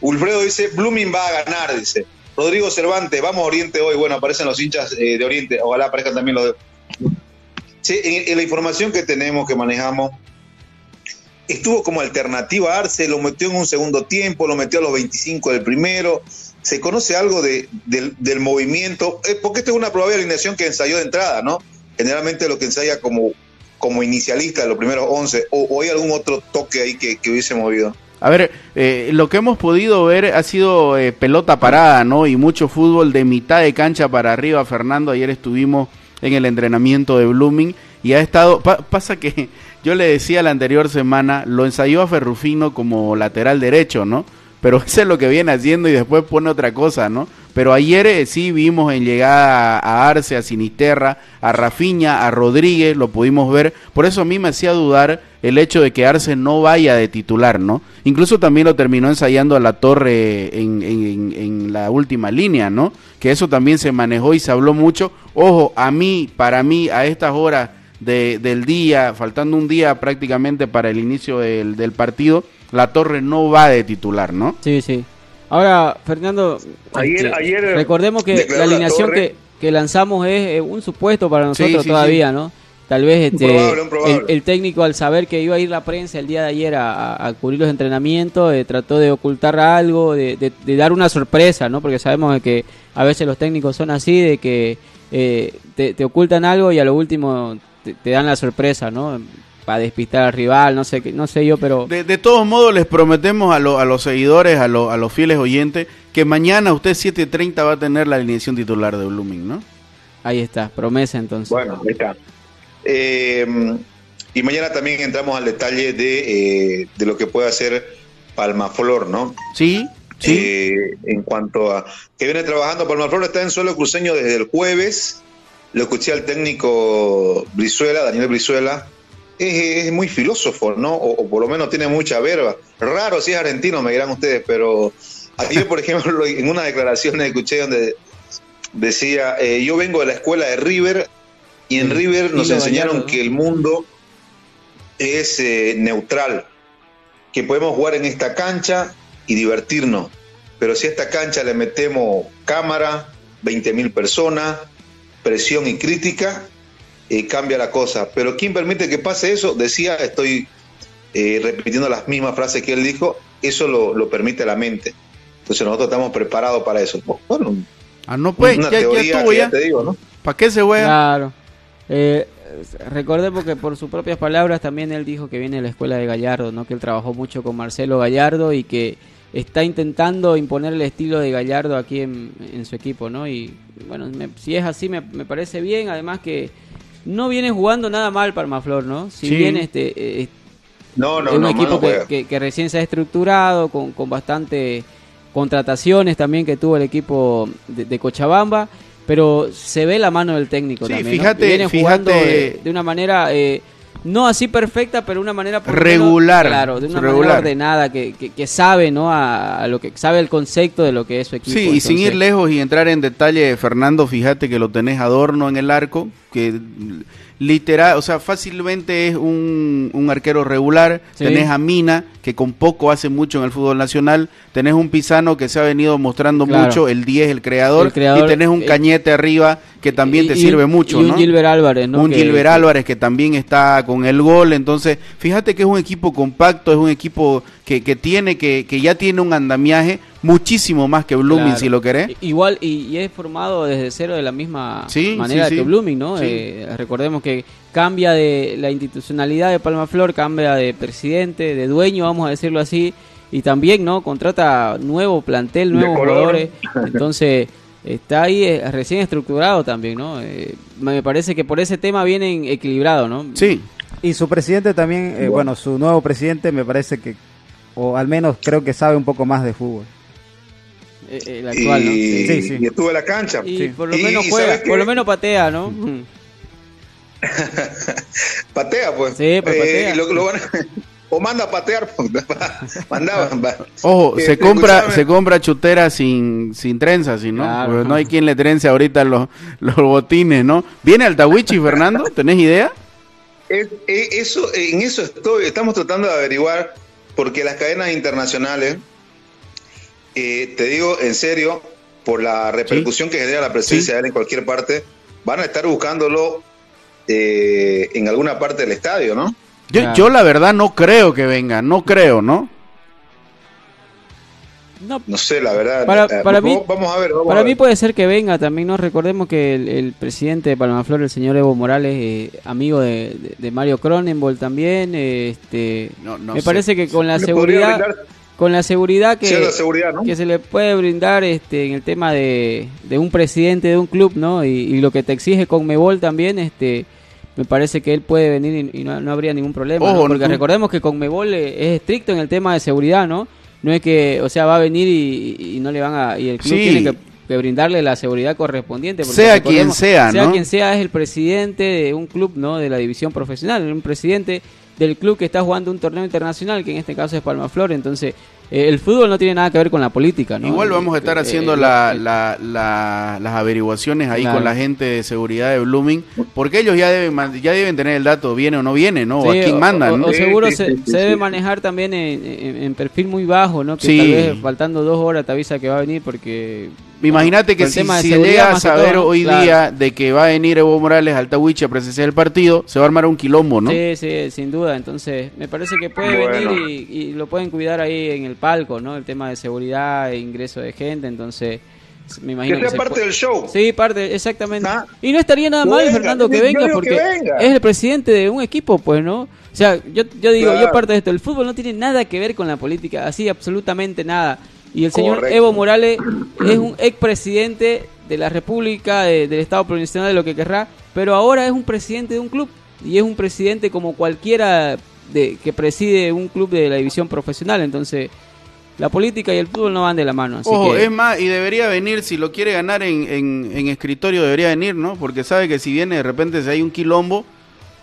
[SPEAKER 3] Wilfredo dice, Blooming va a ganar, dice. Rodrigo Cervantes, vamos a Oriente hoy. Bueno, aparecen los hinchas eh, de Oriente, ojalá aparezcan también los de... Sí, en, la información que tenemos, que manejamos, estuvo como alternativa a Arce, lo metió en un segundo tiempo, lo metió a los 25 del primero. ¿Se conoce algo de, del, movimiento? Eh, porque esta es una probable alineación que ensayó de entrada, ¿no? Generalmente lo que ensaya como, como inicialista de los primeros 11, o, hay algún otro toque ahí que hubiese movido.
[SPEAKER 1] A ver, eh, lo que hemos podido ver ha sido eh, pelota parada, ¿no? Y mucho fútbol de mitad de cancha para arriba. Fernando, ayer estuvimos en el entrenamiento de Blooming y ha estado... pa- pasa que yo le decía la anterior semana, lo ensayó a Ferrufino como lateral derecho, ¿no? Pero eso es lo que viene haciendo y después pone otra cosa, ¿no? Pero ayer eh, sí vimos en llegada a, Arce, a Sinisterra, a Rafiña, a Rodríguez, lo pudimos ver. Por eso a mí me hacía dudar el hecho de que Arce no vaya de titular, ¿no? Incluso también lo terminó ensayando a la torre en, la última línea, ¿no? Que eso también se manejó y se habló mucho. Ojo, a mí, para mí, a estas horas de- del día, faltando un día prácticamente para el inicio del, del partido, la torre no va de titular, ¿no?
[SPEAKER 5] Sí, sí. Ahora, Fernando,
[SPEAKER 3] Ayer-
[SPEAKER 5] este,
[SPEAKER 3] ayer
[SPEAKER 5] recordemos que la alineación que, que lanzamos es eh, un supuesto para nosotros
[SPEAKER 1] sí,
[SPEAKER 5] todavía, ¿no? Tal vez este, el, el técnico al saber que iba a ir la prensa el día de ayer a, a- a cubrir los entrenamientos, eh, trató de ocultar algo, de, de- de dar una sorpresa, ¿no? Porque sabemos que a veces los técnicos son así, de que eh, te, te ocultan algo y a lo último te, te dan la sorpresa, ¿no? Para despistar al rival, no sé, qué- no sé yo, pero...
[SPEAKER 1] De, de todos modos, les prometemos a, lo- a los seguidores, a, lo- a los fieles oyentes, que mañana usted 7.30 va a tener la alineación titular de Blooming, ¿no?
[SPEAKER 5] Ahí está, promesa entonces.
[SPEAKER 3] Bueno, ahí está. Eh, y mañana también entramos al detalle de, eh, de lo que puede hacer Palmaflor, ¿no?
[SPEAKER 1] Sí, sí.
[SPEAKER 3] Eh, en cuanto a que viene trabajando, Palmaflor está en suelo cruceño desde el jueves. Lo escuché al técnico Brizuela, Daniel Brizuela. Es, es muy filósofo, ¿no? O, o por lo menos tiene mucha verba. Raro si es argentino, me dirán ustedes, pero ayer, por ejemplo, en una declaración escuché donde decía, eh, yo vengo de la escuela de River y en River nos enseñaron que el mundo es eh, neutral, que podemos jugar en esta cancha y divertirnos, pero si a esta cancha le metemos cámara, 20 mil personas, presión y crítica, eh, cambia la cosa. Pero ¿quién permite que pase eso? Decía, estoy eh, repitiendo las mismas frases que él dijo, eso lo, lo permite la mente. Entonces nosotros estamos preparados para eso. Bueno,
[SPEAKER 1] Ah, no pues,
[SPEAKER 3] una
[SPEAKER 1] ya, ya
[SPEAKER 3] teoría que
[SPEAKER 1] ya.
[SPEAKER 3] te digo, ¿no?
[SPEAKER 1] ¿Para qué se juega?
[SPEAKER 5] Claro. Eh, recordemos que por sus propias palabras también él dijo que viene de la escuela de Gallardo, ¿no? Que él trabajó mucho con Marcelo Gallardo y que está intentando imponer el estilo de Gallardo aquí en, en su equipo, ¿no? Y bueno, me- si es así me, me parece bien, además que no viene jugando nada mal Palmaflor, ¿no? Si
[SPEAKER 1] Sí.
[SPEAKER 5] bien este eh,
[SPEAKER 3] No, no,
[SPEAKER 5] es un
[SPEAKER 3] no,
[SPEAKER 5] equipo
[SPEAKER 3] no
[SPEAKER 5] que,
[SPEAKER 3] juega.
[SPEAKER 5] que- que recién se ha estructurado, con, con bastante contrataciones también que tuvo el equipo de, de Cochabamba, pero se ve la mano del técnico
[SPEAKER 1] Sí,
[SPEAKER 5] también. ¿no?
[SPEAKER 1] fíjate-
[SPEAKER 5] Viene jugando de, de una manera, eh, no así perfecta, pero una manera
[SPEAKER 1] Regular,
[SPEAKER 5] menos, claro, de una
[SPEAKER 1] regular.
[SPEAKER 5] manera ordenada, que, que, que sabe, ¿no? A, a lo que sabe el concepto de lo que es su equipo.
[SPEAKER 1] Sí, y sin ir lejos y entrar en detalle, Fernando, fíjate que lo tenés adorno en el arco, que literal, o sea, fácilmente es un, un arquero regular.
[SPEAKER 5] Sí.
[SPEAKER 1] Tenés a Mina, que con poco hace mucho en el fútbol nacional. Tenés un Pisano que se ha venido mostrando
[SPEAKER 5] Claro.
[SPEAKER 1] mucho, el 10, el creador.
[SPEAKER 5] El creador,
[SPEAKER 1] y tenés un
[SPEAKER 5] eh,
[SPEAKER 1] Cañete arriba que también
[SPEAKER 5] y-
[SPEAKER 1] te
[SPEAKER 5] y
[SPEAKER 1] sirve mucho,
[SPEAKER 5] y un
[SPEAKER 1] ¿no?
[SPEAKER 5] Gilbert Álvarez, ¿no?
[SPEAKER 1] un
[SPEAKER 5] Que-
[SPEAKER 1] Gilbert Álvarez que también está con el gol. Entonces, fíjate que es un equipo compacto, es un equipo que, que tiene, que, que ya tiene un andamiaje muchísimo más que Blooming,
[SPEAKER 5] Claro.
[SPEAKER 1] si lo querés.
[SPEAKER 5] Igual, y, y es formado desde cero de la misma
[SPEAKER 1] Sí,
[SPEAKER 5] manera
[SPEAKER 1] sí, sí.
[SPEAKER 5] que Blooming, ¿no?
[SPEAKER 1] Sí.
[SPEAKER 5] Eh, recordemos que cambia de la institucionalidad de Palma Flor, cambia de presidente, de dueño, vamos a decirlo así, y también, ¿no? Contrata nuevo plantel, nuevos jugadores. Entonces, está ahí eh, recién estructurado también, ¿no? Eh, me parece que por ese tema vienen equilibrados, ¿no?
[SPEAKER 1] Sí,
[SPEAKER 2] Y su presidente también, eh, bueno, su nuevo presidente me parece que, o al menos creo que sabe un poco más de fútbol.
[SPEAKER 5] Eh, eh, el actual, ¿no?
[SPEAKER 3] y,
[SPEAKER 2] Sí, sí.
[SPEAKER 3] y estuvo en la cancha.
[SPEAKER 5] Y
[SPEAKER 2] Sí.
[SPEAKER 5] por lo
[SPEAKER 3] Y-
[SPEAKER 5] menos
[SPEAKER 3] y
[SPEAKER 5] juega, por lo menos patea, ¿no?
[SPEAKER 3] Patea, pues.
[SPEAKER 5] Sí, pues, patea.
[SPEAKER 3] lo- lo van- o manda a patear. pues. Mandaba. va.
[SPEAKER 1] Ojo, se compra, se compra chutera sin, sin trenza, ¿sí, ¿no?
[SPEAKER 5] Claro.
[SPEAKER 1] Porque no hay quien le trence ahorita los, los botines, ¿no? ¿Viene Altawichi, Fernando? ¿Tenés idea?
[SPEAKER 3] Es- eh, eso, en eso estoy, estamos tratando de averiguar, porque las cadenas internacionales, eh, te digo en serio, por la repercusión que genera la presencia
[SPEAKER 1] Sí.
[SPEAKER 3] de él en cualquier parte, van a estar buscándolo eh, en alguna parte del estadio, ¿no?
[SPEAKER 1] Yo,
[SPEAKER 5] Claro.
[SPEAKER 1] yo la verdad no creo que venga, no creo, ¿no?
[SPEAKER 5] No,
[SPEAKER 3] No sé, la verdad.
[SPEAKER 5] Para-
[SPEAKER 3] Eh,
[SPEAKER 5] para
[SPEAKER 3] vamos-
[SPEAKER 5] mí-
[SPEAKER 3] vamos a ver. vamos
[SPEAKER 5] Para
[SPEAKER 3] a
[SPEAKER 5] mí puede ser que venga también, ¿no? Recordemos que el, el presidente de Palmaflor, el señor Evo Morales, eh, amigo de, Mario Cronenbol también, eh, este,
[SPEAKER 1] No, no
[SPEAKER 5] me
[SPEAKER 1] sé.
[SPEAKER 5] parece que con la seguridad,
[SPEAKER 3] brindar
[SPEAKER 5] con la seguridad que,
[SPEAKER 3] cierta seguridad, ¿no?
[SPEAKER 5] que se le puede brindar este, en el tema de, de un presidente de un club, ¿no? Y, y lo que te exige Conmebol también, este, me parece que él puede venir y, y no, no habría ningún problema, porque recordemos que Conmebol eh, es estricto en el tema de seguridad, ¿no? No es que, o sea, va a venir y, y no le van a, y el club
[SPEAKER 1] Sí.
[SPEAKER 5] tiene que, que brindarle la seguridad correspondiente. porque
[SPEAKER 1] Sea quien sea,
[SPEAKER 5] sea
[SPEAKER 1] ¿no?
[SPEAKER 5] quien sea, es el presidente de un club, ¿no? De la división profesional, un presidente del club que está jugando un torneo internacional, que en este caso es Palmaflor, entonces el fútbol no tiene nada que ver con la política, ¿no?
[SPEAKER 1] Igual vamos a estar
[SPEAKER 5] Eh,
[SPEAKER 1] haciendo
[SPEAKER 5] eh,
[SPEAKER 1] la-
[SPEAKER 5] eh,
[SPEAKER 1] la- la- las averiguaciones ahí
[SPEAKER 5] Claro.
[SPEAKER 1] con la gente de seguridad de Blooming, porque ellos ya deben ya deben tener el dato, viene o no viene, ¿no? o a quién mandan,
[SPEAKER 5] o,
[SPEAKER 1] ¿no?
[SPEAKER 5] o seguro
[SPEAKER 3] Sí,
[SPEAKER 5] se,
[SPEAKER 3] sí,
[SPEAKER 5] se
[SPEAKER 3] sí,
[SPEAKER 5] debe manejar también en, en- en perfil muy bajo, ¿no? Que
[SPEAKER 1] Sí.
[SPEAKER 5] tal vez faltando dos horas te avisa que va a venir porque...
[SPEAKER 1] Imagínate que si, si llega a saber hoy
[SPEAKER 5] Claro.
[SPEAKER 1] día de que va a venir Evo Morales al Tawichi a presenciar el partido, se va a armar un quilombo, ¿no?
[SPEAKER 5] Sí, sí, sin duda. Entonces, me parece que puede
[SPEAKER 3] Bueno.
[SPEAKER 5] venir y, y lo pueden cuidar ahí en el palco, ¿no? El tema de seguridad e ingreso de gente. Entonces, me imagino
[SPEAKER 3] Que sea
[SPEAKER 5] se
[SPEAKER 3] parte del show.
[SPEAKER 5] Sí, parte, exactamente.
[SPEAKER 3] Ah.
[SPEAKER 5] Y no estaría nada mal, Fernando, que venga porque
[SPEAKER 3] que venga.
[SPEAKER 5] es el presidente de un equipo, pues, ¿no? O sea, yo, yo digo, yo parte de esto. El fútbol no tiene nada que ver con la política, así absolutamente nada. Y el señor. Evo Morales es un expresidente de la República, de- del Estado Provincial, de lo que querrá, pero ahora es un presidente de un club y es un presidente como cualquiera de, que preside un club de la división profesional. Entonces, la política y el fútbol no van de la mano. Así
[SPEAKER 1] Ojo,
[SPEAKER 5] que,
[SPEAKER 1] es más, y debería venir, si lo quiere ganar en, en- en escritorio, debería venir, ¿no? Porque sabe que si viene de repente si hay un quilombo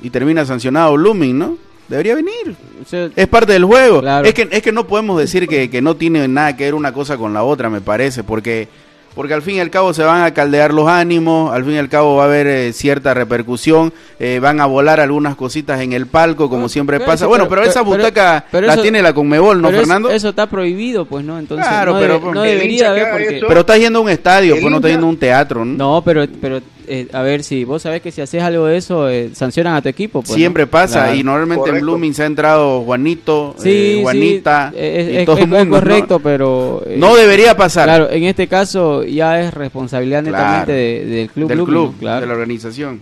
[SPEAKER 1] y termina sancionado Blooming, ¿no? Debería venir.
[SPEAKER 5] o sea,
[SPEAKER 1] Es parte del juego.
[SPEAKER 5] Claro.
[SPEAKER 1] Es, que, es que no podemos decir que, que no tiene nada que ver una cosa con la otra, me parece, porque porque al fin y al cabo se van a caldear los ánimos, al fin y al cabo va a haber eh, cierta repercusión, eh, van a volar algunas cositas en el palco, como siempre pasa.
[SPEAKER 5] eso-
[SPEAKER 1] bueno,
[SPEAKER 5] pero-
[SPEAKER 1] pero, esa butaca
[SPEAKER 5] pero
[SPEAKER 1] la
[SPEAKER 5] eso-
[SPEAKER 1] tiene la Conmebol, ¿no,
[SPEAKER 5] Pero eso-
[SPEAKER 1] Fernando?
[SPEAKER 5] Eso, está prohibido, pues, ¿no? Entonces
[SPEAKER 1] Claro,
[SPEAKER 5] no,
[SPEAKER 1] pero-
[SPEAKER 5] no debería haber porque...
[SPEAKER 1] pero estás yendo a un estadio, pues no estás yendo a un teatro, ¿no?
[SPEAKER 5] No, pero, pero eh, a ver, si vos sabés que si haces algo de eso, eh, sancionan a tu equipo. pues, ¿no?
[SPEAKER 1] Siempre pasa,
[SPEAKER 5] Claro.
[SPEAKER 1] y normalmente en
[SPEAKER 3] Correcto.
[SPEAKER 1] Blooming se ha entrado Juanito,
[SPEAKER 5] Sí,
[SPEAKER 1] eh,
[SPEAKER 5] sí,
[SPEAKER 1] Juanita,
[SPEAKER 5] es,
[SPEAKER 1] y
[SPEAKER 5] es-
[SPEAKER 1] todo
[SPEAKER 5] es-
[SPEAKER 1] el mundo,
[SPEAKER 5] es
[SPEAKER 1] ¿no?
[SPEAKER 5] correcto, pero... eh,
[SPEAKER 1] No debería pasar
[SPEAKER 5] Claro, en este caso ya es responsabilidad
[SPEAKER 1] Claro.
[SPEAKER 5] netamente de- del club.
[SPEAKER 1] del
[SPEAKER 5] Blooming,
[SPEAKER 1] club,
[SPEAKER 5] claro.
[SPEAKER 1] de la organización.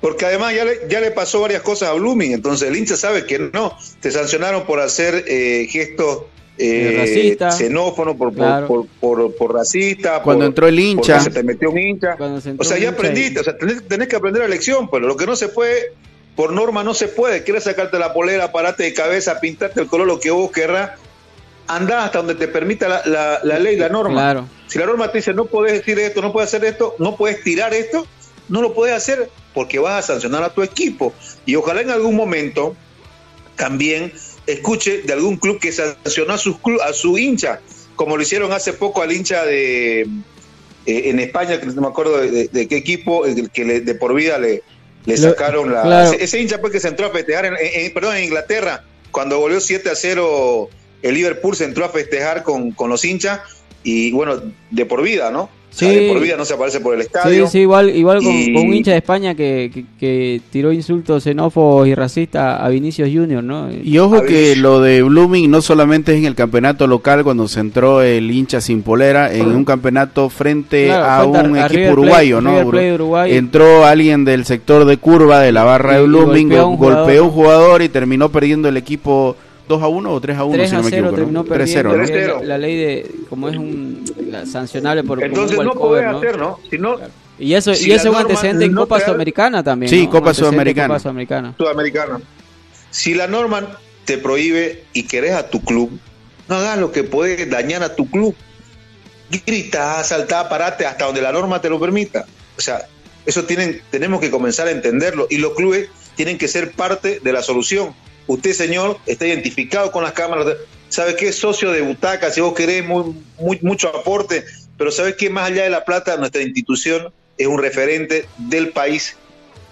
[SPEAKER 3] Porque además ya le, ya le pasó varias cosas a Blooming, entonces el hincha sabe que no, te sancionaron por hacer eh, gestos eh,
[SPEAKER 5] racista.
[SPEAKER 3] xenófonos, por, por-
[SPEAKER 5] Claro.
[SPEAKER 3] por, por- por racista,
[SPEAKER 1] Cuando
[SPEAKER 3] por-
[SPEAKER 1] entró el hincha.
[SPEAKER 3] se te metió un hincha.
[SPEAKER 5] Se
[SPEAKER 3] O sea, ya aprendiste,
[SPEAKER 5] y-
[SPEAKER 3] o sea, tenés, tenés que aprender la lección, pero lo que no se puede, por norma no se puede, quieres sacarte la polera, pararte de cabeza, pintarte el color, lo que vos querrás, andá hasta donde te permita la, la- la ley, la norma.
[SPEAKER 5] Claro.
[SPEAKER 3] Si la norma te dice no puedes decir esto, no puedes hacer esto, no puedes tirar esto, no lo puedes hacer porque vas a sancionar a tu equipo. Y ojalá en algún momento también escuche de algún club que sancionó a, sus a su hincha, como lo hicieron hace poco al hincha de eh, en España, que no me acuerdo de, de- de qué equipo, el que le- de por vida le, sacaron la...
[SPEAKER 5] claro.
[SPEAKER 3] Ese, ese hincha pues que se entró a festejar, en, en- en- perdón, en Inglaterra, cuando volvió 7 a 0 el Liverpool se entró a festejar con, con los hinchas y bueno, de por vida, ¿no?
[SPEAKER 5] Sí.
[SPEAKER 3] de por vida no se aparece por el
[SPEAKER 5] Sí,
[SPEAKER 3] estadio.
[SPEAKER 5] sí, igual, igual con,
[SPEAKER 3] Y-
[SPEAKER 5] con un hincha de España que, que, que tiró insultos xenófobos y racistas a Vinicius Junior, ¿no?
[SPEAKER 1] Y ojo
[SPEAKER 3] A
[SPEAKER 1] que lo de Blooming no solamente es en el campeonato local cuando se entró el hincha sin polera, en un campeonato frente
[SPEAKER 5] Claro,
[SPEAKER 1] a
[SPEAKER 5] a-
[SPEAKER 1] un
[SPEAKER 5] a
[SPEAKER 1] equipo
[SPEAKER 5] Plate-
[SPEAKER 1] uruguayo, ¿no?
[SPEAKER 5] River Plate de Uruguay.
[SPEAKER 1] Entró alguien del sector de curva de la barra
[SPEAKER 5] Y-
[SPEAKER 1] de Blooming,
[SPEAKER 5] golpeó a un
[SPEAKER 1] golpeó a un
[SPEAKER 5] jugador.
[SPEAKER 1] jugador y terminó perdiendo el equipo 2 a 1 o 3 a 1,
[SPEAKER 5] 3
[SPEAKER 1] si
[SPEAKER 5] a
[SPEAKER 1] no me
[SPEAKER 5] 0
[SPEAKER 1] equivoco.
[SPEAKER 5] terminó
[SPEAKER 1] ¿no? 3-0,
[SPEAKER 5] perdiendo.
[SPEAKER 1] ¿no?
[SPEAKER 5] porque
[SPEAKER 3] 3-0.
[SPEAKER 5] La, la ley de, como es un la- sancionable por como
[SPEAKER 3] Entonces
[SPEAKER 5] un
[SPEAKER 3] no podés
[SPEAKER 5] ¿no?
[SPEAKER 3] hacer, ¿no? Si no,
[SPEAKER 5] Y eso,
[SPEAKER 3] Si
[SPEAKER 5] y eso es antecedente en
[SPEAKER 3] no
[SPEAKER 5] Copa
[SPEAKER 3] da-
[SPEAKER 5] Sudamericana también.
[SPEAKER 1] Sí,
[SPEAKER 5] ¿no?
[SPEAKER 1] Copa Sudamericana.
[SPEAKER 5] Copa Sudamericana.
[SPEAKER 3] sudamericano. Si la norma te prohíbe y querés a tu club, no hagas lo que puede dañar a tu club. Grita, saltá, parate hasta donde la norma te lo permita. O sea, eso tienen, tenemos que comenzar a entenderlo y los clubes tienen que ser parte de la solución. Usted, señor, está identificado con las cámaras, sabe es socio de butaca, si vos querés muy, mucho aporte, pero sabe que más allá de la plata, nuestra institución es un referente del país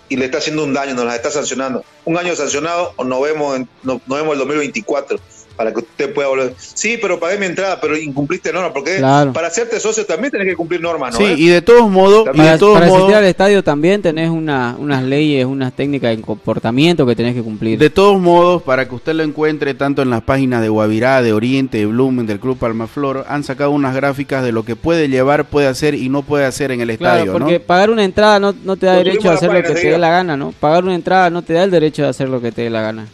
[SPEAKER 3] y le está haciendo un daño, nos la está sancionando. Un año sancionado nos vemos en, nos, nos vemos el 2024 para que usted pueda volver. Sí, pero pagué mi entrada, pero incumpliste normas, porque
[SPEAKER 5] Claro.
[SPEAKER 3] para hacerte socio también tenés que cumplir normas, ¿no?
[SPEAKER 1] Sí,
[SPEAKER 3] ¿Eh?
[SPEAKER 1] y de todos modos, y
[SPEAKER 3] También
[SPEAKER 1] de
[SPEAKER 5] Para,
[SPEAKER 1] todos
[SPEAKER 5] para
[SPEAKER 1] modos,
[SPEAKER 5] asistir al estadio también tenés una, unas leyes, unas técnicas de comportamiento que tenés que cumplir.
[SPEAKER 1] De todos modos, para que usted lo encuentre tanto en las páginas de Guavirá, de Oriente, de Blumen, del Club Palmaflor, han sacado unas gráficas de lo que puede llevar, puede hacer y no puede hacer en el
[SPEAKER 5] Claro,
[SPEAKER 1] estadio,
[SPEAKER 5] porque
[SPEAKER 1] ¿no?
[SPEAKER 5] pagar una entrada no, no te da derecho a hacer lo que te dé la gana, ¿no? Pagar una entrada no te da el derecho de hacer lo que te dé la gana.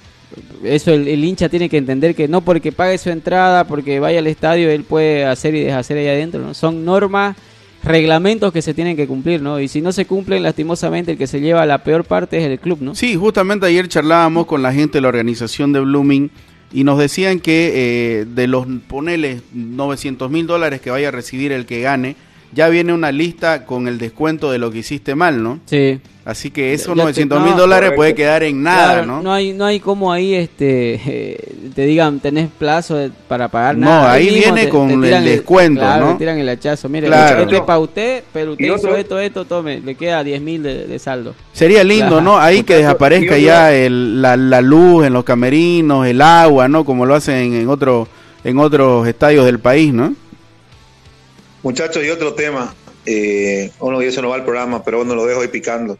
[SPEAKER 5] Eso el, hincha tiene que entender que no porque pague su entrada, porque vaya al estadio, él puede hacer y deshacer ahí adentro, ¿no? Son normas, reglamentos que se tienen que cumplir, ¿no? Y si no se cumplen, lastimosamente, el que se lleva la peor parte es el club, ¿no?
[SPEAKER 1] Sí, justamente ayer charlábamos con la gente de la organización de Blooming y nos decían que eh, de los, ponele, 900 mil dólares que vaya a recibir el que gane, ya viene una lista con el descuento de lo que hiciste mal, ¿no?
[SPEAKER 5] Sí.
[SPEAKER 1] Así que esos
[SPEAKER 5] Ya te-
[SPEAKER 1] 900 mil
[SPEAKER 5] no,
[SPEAKER 1] dólares puede quedar en nada,
[SPEAKER 5] Claro,
[SPEAKER 1] ¿no?
[SPEAKER 5] hay, no hay como ahí este eh, te digan tenés plazo de- para pagar
[SPEAKER 1] No,
[SPEAKER 5] nada.
[SPEAKER 1] ahí
[SPEAKER 5] mismo
[SPEAKER 1] viene con el descuento,
[SPEAKER 5] claro,
[SPEAKER 1] ¿no?
[SPEAKER 5] te tiran el hachazo. Mire,
[SPEAKER 1] Claro.
[SPEAKER 5] este es para usted, pero usted hizo esto, esto, tome, le queda 10 mil de, de saldo.
[SPEAKER 1] Sería lindo,
[SPEAKER 5] Claro.
[SPEAKER 1] ¿no? Ahí que desaparezca ya el- la, la luz en los camerinos, el agua, ¿no? Como lo hacen en otro, en otros estadios del país, ¿no?
[SPEAKER 3] Muchachos, y otro tema, eh, bueno, y eso no va al programa, pero bueno, lo dejo ahí picando.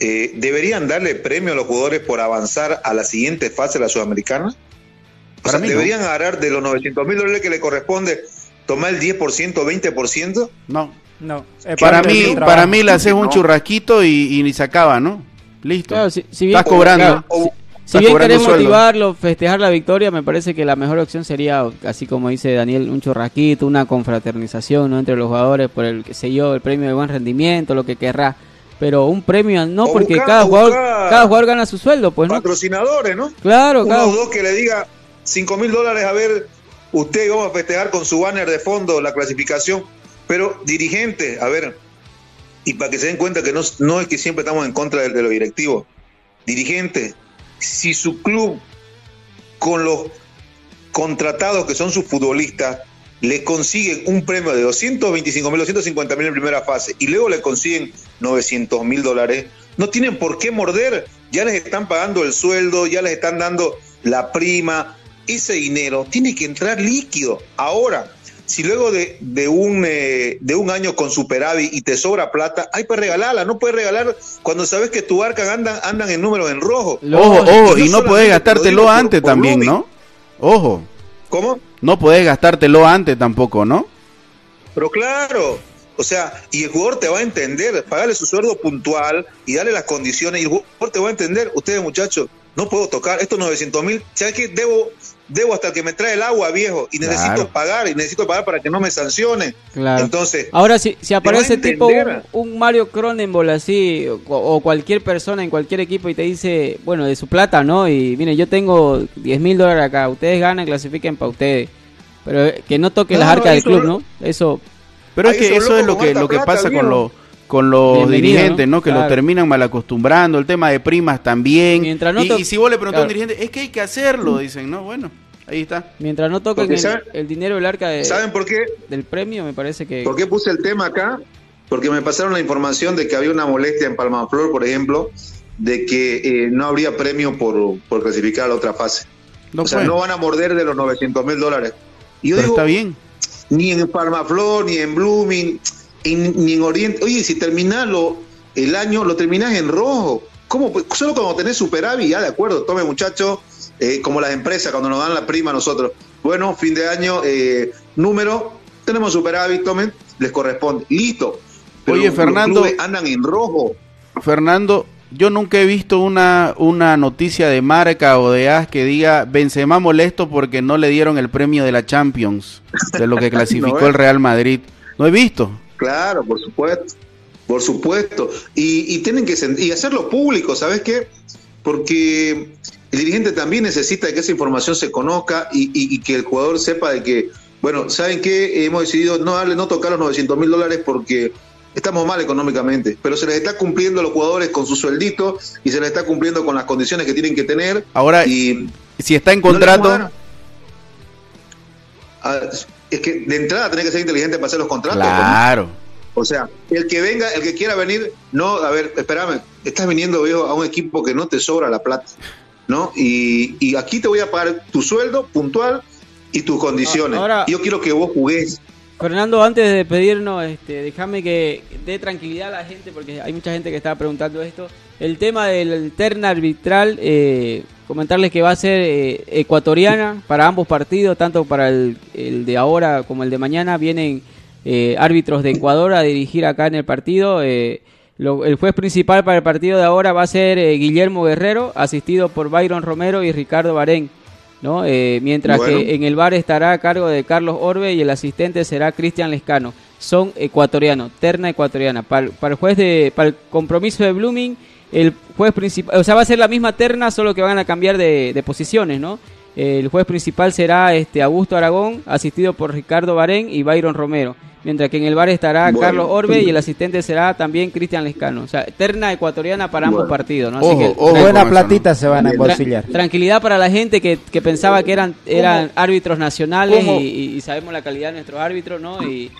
[SPEAKER 3] Eh, ¿Deberían darle premio a los jugadores por avanzar a la siguiente fase de la Sudamericana? O
[SPEAKER 1] Para
[SPEAKER 3] sea,
[SPEAKER 1] mí no.
[SPEAKER 3] ¿deberían agarrar de los 900 mil dólares que le corresponde, tomar el 10%, 20%?
[SPEAKER 1] No.
[SPEAKER 2] No.
[SPEAKER 1] Para mí, para mí le haces un
[SPEAKER 3] No.
[SPEAKER 1] churrasquito y, y se acaba, ¿no? Listo.
[SPEAKER 5] Claro, si, si bien,
[SPEAKER 1] Estás cobrando.
[SPEAKER 5] claro,
[SPEAKER 3] O-
[SPEAKER 5] si- bien
[SPEAKER 1] sueldo.
[SPEAKER 5] motivarlo, festejar la victoria, me parece que la mejor opción sería, así como dice Daniel, un churrasquito, una confraternización ¿no? entre los jugadores por el, que sé yo, el premio de buen rendimiento, lo que querrá. Pero un premio no,
[SPEAKER 3] O
[SPEAKER 5] porque
[SPEAKER 3] buscar-
[SPEAKER 5] cada, jugador, cada jugador gana su sueldo, pues, ¿no?
[SPEAKER 3] Patrocinadores, ¿no?
[SPEAKER 5] Claro,
[SPEAKER 3] Uno
[SPEAKER 5] cada
[SPEAKER 3] o dos que le diga 5 mil dólares, a ver, usted vamos a festejar con su banner de fondo la clasificación. Pero dirigente, a ver, y para que se den cuenta que no, no es que siempre estamos en contra de, de los directivos, dirigente, si su club con los contratados que son sus futbolistas le consiguen un premio de 225 mil, 250 mil en primera fase y luego le consiguen 900 mil dólares, no tienen por qué morder. Ya les están pagando el sueldo, ya les están dando la prima. Ese dinero tiene que entrar líquido. Ahora, si luego de, de un, eh, de un año con superávit y te sobra plata, hay que regalarla. No puedes regalar cuando sabes que tu arca andan, andan en números en rojo.
[SPEAKER 1] Ojo, ojo, y no podés
[SPEAKER 3] lo
[SPEAKER 1] gastártelo
[SPEAKER 3] por-
[SPEAKER 1] antes
[SPEAKER 3] por
[SPEAKER 1] también,
[SPEAKER 3] lobby.
[SPEAKER 1] ¿no? Ojo,
[SPEAKER 3] ¿Cómo?
[SPEAKER 1] no podés gastártelo antes tampoco, ¿no?
[SPEAKER 3] Pero claro, o sea, y el jugador te va a entender, pagarle su sueldo puntual y darle las condiciones, y el jugador te va a entender, ustedes muchachos, no puedo tocar estos 900 mil, ¿sabes qué? Debo, debo hasta que me trae el agua, viejo, y necesito
[SPEAKER 1] Claro.
[SPEAKER 3] pagar, y necesito pagar para que no me sancionen.
[SPEAKER 5] Claro.
[SPEAKER 3] Entonces,
[SPEAKER 5] Ahora, si, si aparece tipo un, un Mario Cronenbol así, o, o cualquier persona en cualquier equipo y te dice, bueno, de su plata, ¿no? Y mire, yo tengo 10 mil dólares acá, ustedes ganan, clasifiquen para ustedes. Pero eh, que no toque las
[SPEAKER 3] Claro,
[SPEAKER 5] arcas del club,
[SPEAKER 3] no-
[SPEAKER 5] ¿no? Eso,
[SPEAKER 1] Pero es que eso es lo que, lo que
[SPEAKER 3] plata,
[SPEAKER 1] pasa con, los con los
[SPEAKER 5] Bienvenido,
[SPEAKER 1] dirigentes,
[SPEAKER 5] ¿no?
[SPEAKER 1] ¿no? Que
[SPEAKER 5] Claro.
[SPEAKER 1] los terminan mal acostumbrando, el tema de primas también.
[SPEAKER 5] Mientras no
[SPEAKER 1] y, si vos le preguntás a un dirigente, es que hay que hacerlo, dicen, ¿no? Bueno, ahí está.
[SPEAKER 5] mientras no toquen el,
[SPEAKER 3] sabe-
[SPEAKER 5] el dinero del arca de-
[SPEAKER 3] ¿saben por qué?
[SPEAKER 5] del premio, me parece que...
[SPEAKER 3] ¿Por qué puse el tema acá? Porque me pasaron la información de que había una molestia en Palmaflor, por ejemplo, de que eh, no habría premio por, por clasificar a la otra fase.
[SPEAKER 1] No
[SPEAKER 3] o sea,
[SPEAKER 1] puede.
[SPEAKER 3] no van a morder de los 900 mil dólares. Y yo
[SPEAKER 1] Pero
[SPEAKER 3] digo,
[SPEAKER 1] está bien.
[SPEAKER 3] ni en Palmaflor, ni en Blooming, en- ni en Oriente. Oye, si terminás lo- el año, lo terminás en rojo. ¿Cómo? Solo cuando tenés superávit, ya de acuerdo, tome muchachos, eh, como las empresas cuando nos dan la prima a nosotros. Bueno, fin de año, eh, número, tenemos superávit, tomen, les corresponde. Listo.
[SPEAKER 1] Oye, Fernando.
[SPEAKER 3] andan en rojo.
[SPEAKER 1] Fernando, yo nunca he visto una, una noticia de marca o de AS que diga Benzema molesto porque no le dieron el premio de la Champions, de lo que clasificó
[SPEAKER 3] No, ¿eh?
[SPEAKER 1] el Real Madrid. No he visto.
[SPEAKER 3] Claro, por supuesto. Por supuesto. Y, y tienen que y hacerlo público, ¿sabes qué? Porque el dirigente también necesita que esa información se conozca y, y- y que el jugador sepa de que, bueno, ¿saben qué? Hemos decidido no darle, no tocar los 900 mil dólares porque estamos mal económicamente, pero se les está cumpliendo a los jugadores con su sueldito y se les está cumpliendo con las condiciones que tienen que tener.
[SPEAKER 1] Ahora,
[SPEAKER 3] y
[SPEAKER 1] si está en contrato,
[SPEAKER 3] a es que de entrada tiene que ser inteligente para hacer los contratos. ¿no?
[SPEAKER 1] claro.
[SPEAKER 3] O sea, el que venga, el que quiera venir, no, a ver, espérame, estás viniendo viejo a un equipo que no te sobra la plata, ¿no? Y, y aquí te voy a pagar tu sueldo puntual y tus condiciones.
[SPEAKER 5] Ahora-
[SPEAKER 3] Yo quiero que vos jugues.
[SPEAKER 5] Fernando, antes de despedirnos, este, déjame que dé tranquilidad a la gente, porque hay mucha gente que está preguntando esto. El tema del terna arbitral, eh, comentarles que va a ser eh, ecuatoriana para ambos partidos, tanto para el, el de ahora como el de mañana. Vienen eh, árbitros de Ecuador a dirigir acá en el partido. eh, lo- el juez principal para el partido de ahora va a ser Guillermo Guerrero, asistido por Byron Romero y Ricardo Barén. ¿no? Eh, mientras
[SPEAKER 3] Bueno.
[SPEAKER 5] que en el bar estará a cargo de Carlos Orbe y el asistente será Cristian Lescano. Son ecuatorianos, terna ecuatoriana. Para, para el juez de, para el compromiso de Blooming, el juez principal, o sea, va a ser la misma terna, solo que van a cambiar de, de posiciones, ¿no? El juez principal será este Augusto Aragón, asistido por Ricardo Barén y Byron Romero. Mientras que en el bar estará
[SPEAKER 3] Bueno.
[SPEAKER 5] Carlos Orbe y el asistente será también Cristian Lescano. O sea, terna ecuatoriana para ambos partidos, ¿no? Así
[SPEAKER 1] Ojo,
[SPEAKER 5] que
[SPEAKER 1] ojo.
[SPEAKER 2] Buena
[SPEAKER 1] eso,
[SPEAKER 2] platita se van a embolsillar.
[SPEAKER 5] Tra- tranquilidad para la gente que, que pensaba que eran eran árbitros nacionales y sabemos la calidad de nuestros árbitros, ¿no? Y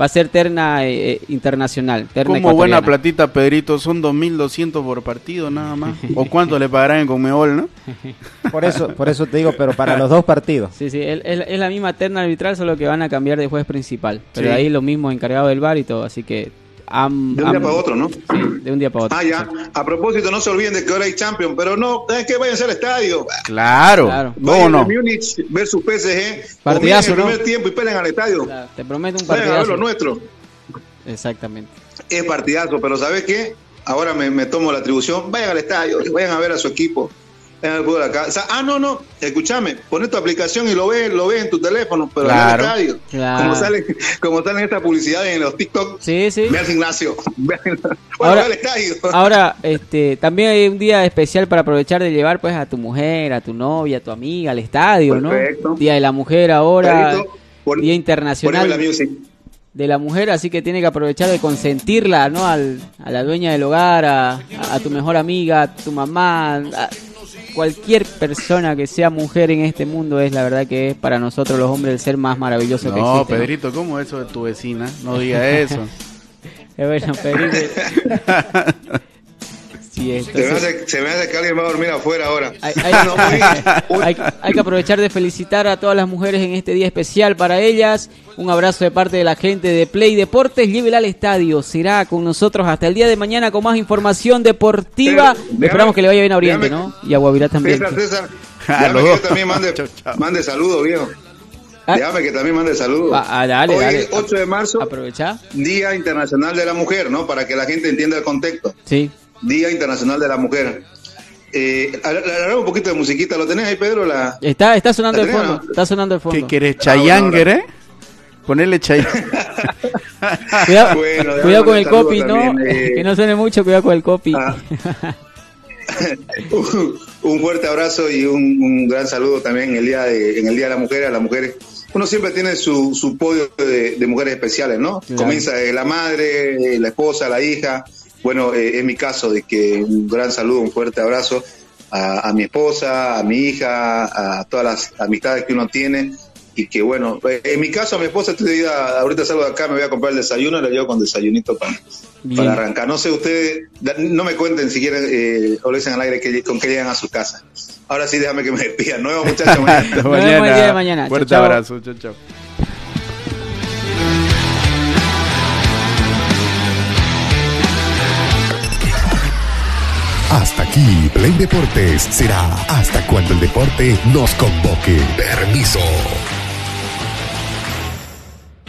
[SPEAKER 5] va a ser terna eh, eh, internacional. Terna
[SPEAKER 1] Como buena platita, Pedrito, son 2.200 por partido nada más. ¿O cuánto le pagarán en Conmebol, no?
[SPEAKER 2] Por eso, por eso te digo, pero para los dos partidos.
[SPEAKER 5] Sí, sí, es, la misma terna arbitral, solo que van a cambiar de juez principal. Pero
[SPEAKER 1] Sí.
[SPEAKER 5] ahí lo mismo encargado del bar y todo, así que...
[SPEAKER 3] De un día para otro, ¿no?
[SPEAKER 5] Sí, de un día para otro.
[SPEAKER 3] Ah, ya. A propósito, no se olviden de que ahora hay Champions, pero no, es que vayan al estadio.
[SPEAKER 1] Claro.
[SPEAKER 5] Claro.
[SPEAKER 1] ¿Cómo
[SPEAKER 3] Vayan
[SPEAKER 1] no?
[SPEAKER 3] a Múnich versus PSG.
[SPEAKER 5] Partidazo,
[SPEAKER 3] el
[SPEAKER 5] ¿no?
[SPEAKER 3] primer tiempo y peleen al estadio.
[SPEAKER 5] Claro, te prometo un
[SPEAKER 3] Vayan a ver
[SPEAKER 5] partidazo.
[SPEAKER 3] lo nuestro.
[SPEAKER 5] Exactamente.
[SPEAKER 3] es partidazo, pero ¿sabes qué? Ahora me, me tomo la atribución. Vayan al estadio, y vayan a ver a su equipo. Vayan al fútbol acá. O sea, ah, no, no, escúchame, pones tu aplicación y lo ves, lo ves en tu teléfono, pero
[SPEAKER 1] Claro.
[SPEAKER 3] en el estadio.
[SPEAKER 5] Claro.
[SPEAKER 3] Como salen, como salen estas publicidades en los TikTok,
[SPEAKER 5] Sí, sí.
[SPEAKER 3] ve al gimnasio. Ve al, bueno,
[SPEAKER 5] Ahora-
[SPEAKER 3] al estadio.
[SPEAKER 5] Ahora, este, también hay un día especial para aprovechar de llevar pues a tu mujer, a tu novia, a tu amiga al estadio,
[SPEAKER 3] Perfecto.
[SPEAKER 5] ¿no? Día de la mujer ahora,
[SPEAKER 3] Pedrito, pon-
[SPEAKER 5] Día Internacional
[SPEAKER 3] la music.
[SPEAKER 5] de la Mujer, así que tiene que aprovechar de consentirla, ¿no? Al, a la dueña del hogar, a, a tu mejor amiga, a tu mamá, a cualquier persona que sea mujer en este mundo es la verdad que es para nosotros los hombres el ser más maravilloso que existe. ¿no?
[SPEAKER 1] Pedrito, ¿cómo eso de tu vecina? No diga eso.
[SPEAKER 5] Eh, bueno, Pedrito. Sí,
[SPEAKER 3] Se me, hace, se me hace que alguien va a dormir afuera ahora.
[SPEAKER 5] Hay, hay-
[SPEAKER 3] No, muy bien.
[SPEAKER 5] hay- hay que aprovechar de felicitar a todas las mujeres en este día especial para ellas. Un abrazo de parte de la gente de Play Deportes. Llévela al estadio. Será con nosotros hasta el día de mañana con más información deportiva.
[SPEAKER 3] Pero, déjame-
[SPEAKER 5] Esperamos que le vaya bien a Oriente,
[SPEAKER 3] déjame-
[SPEAKER 5] ¿no? Y a Guavirá también.
[SPEAKER 3] César, César, déjame que yo también mande,
[SPEAKER 1] Chau, chau.
[SPEAKER 3] mande saludos, viejo.
[SPEAKER 5] Ah.
[SPEAKER 3] Déjame que también mande saludos.
[SPEAKER 5] Ah, ah, dale,
[SPEAKER 3] Hoy
[SPEAKER 5] dale.
[SPEAKER 3] es 8 de marzo,
[SPEAKER 5] Aprovecha.
[SPEAKER 3] Día Internacional de la Mujer, ¿no? Para que la gente entienda el contexto.
[SPEAKER 5] Sí.
[SPEAKER 3] Día Internacional de la Mujer. Eh, un poquito de musiquita. ¿Lo tenés ahí, Pedro? La...
[SPEAKER 5] Está, está sonando
[SPEAKER 3] ¿La
[SPEAKER 5] de fondo.
[SPEAKER 3] no?
[SPEAKER 5] Está sonando de
[SPEAKER 1] ¿Qué
[SPEAKER 5] fondo.
[SPEAKER 1] querés?
[SPEAKER 3] Ah, bueno,
[SPEAKER 1] ¿Chayanger, eh? Ponerle Chayanger.
[SPEAKER 5] Cuidado,
[SPEAKER 3] Bueno,
[SPEAKER 5] cuidado
[SPEAKER 3] déjame
[SPEAKER 5] con el copy, ¿no?
[SPEAKER 3] también, eh.
[SPEAKER 5] Que no suene mucho, cuidado con el copy.
[SPEAKER 3] Ah. un fuerte abrazo y un, un gran saludo también en el día de, en el día de la mujer a las mujeres uno siempre tiene su, su podio de, de mujeres especiales no
[SPEAKER 5] Claro.
[SPEAKER 3] comienza de la madre la esposa la hija bueno eh, es mi caso de que un gran saludo un fuerte abrazo a, a mi esposa a mi hija a todas las amistades que uno tiene y que bueno, eh, en mi caso a mi esposa este día, ahorita salgo de acá, me voy a comprar el desayuno, le llevo con desayunito para, para arrancar. No sé, ustedes, da- no me cuenten si quieren eh, o lo dicen al aire que, con que llegan a su casa. Ahora sí, déjame que me despidan. Nuevo muchachos. mañana.
[SPEAKER 5] Nos vemos el día de mañana. Chau,
[SPEAKER 1] Fuerte
[SPEAKER 5] chau.
[SPEAKER 1] abrazo. Chao, chao.
[SPEAKER 4] Aquí, Play Deportes será hasta cuando el deporte nos convoque. Permiso.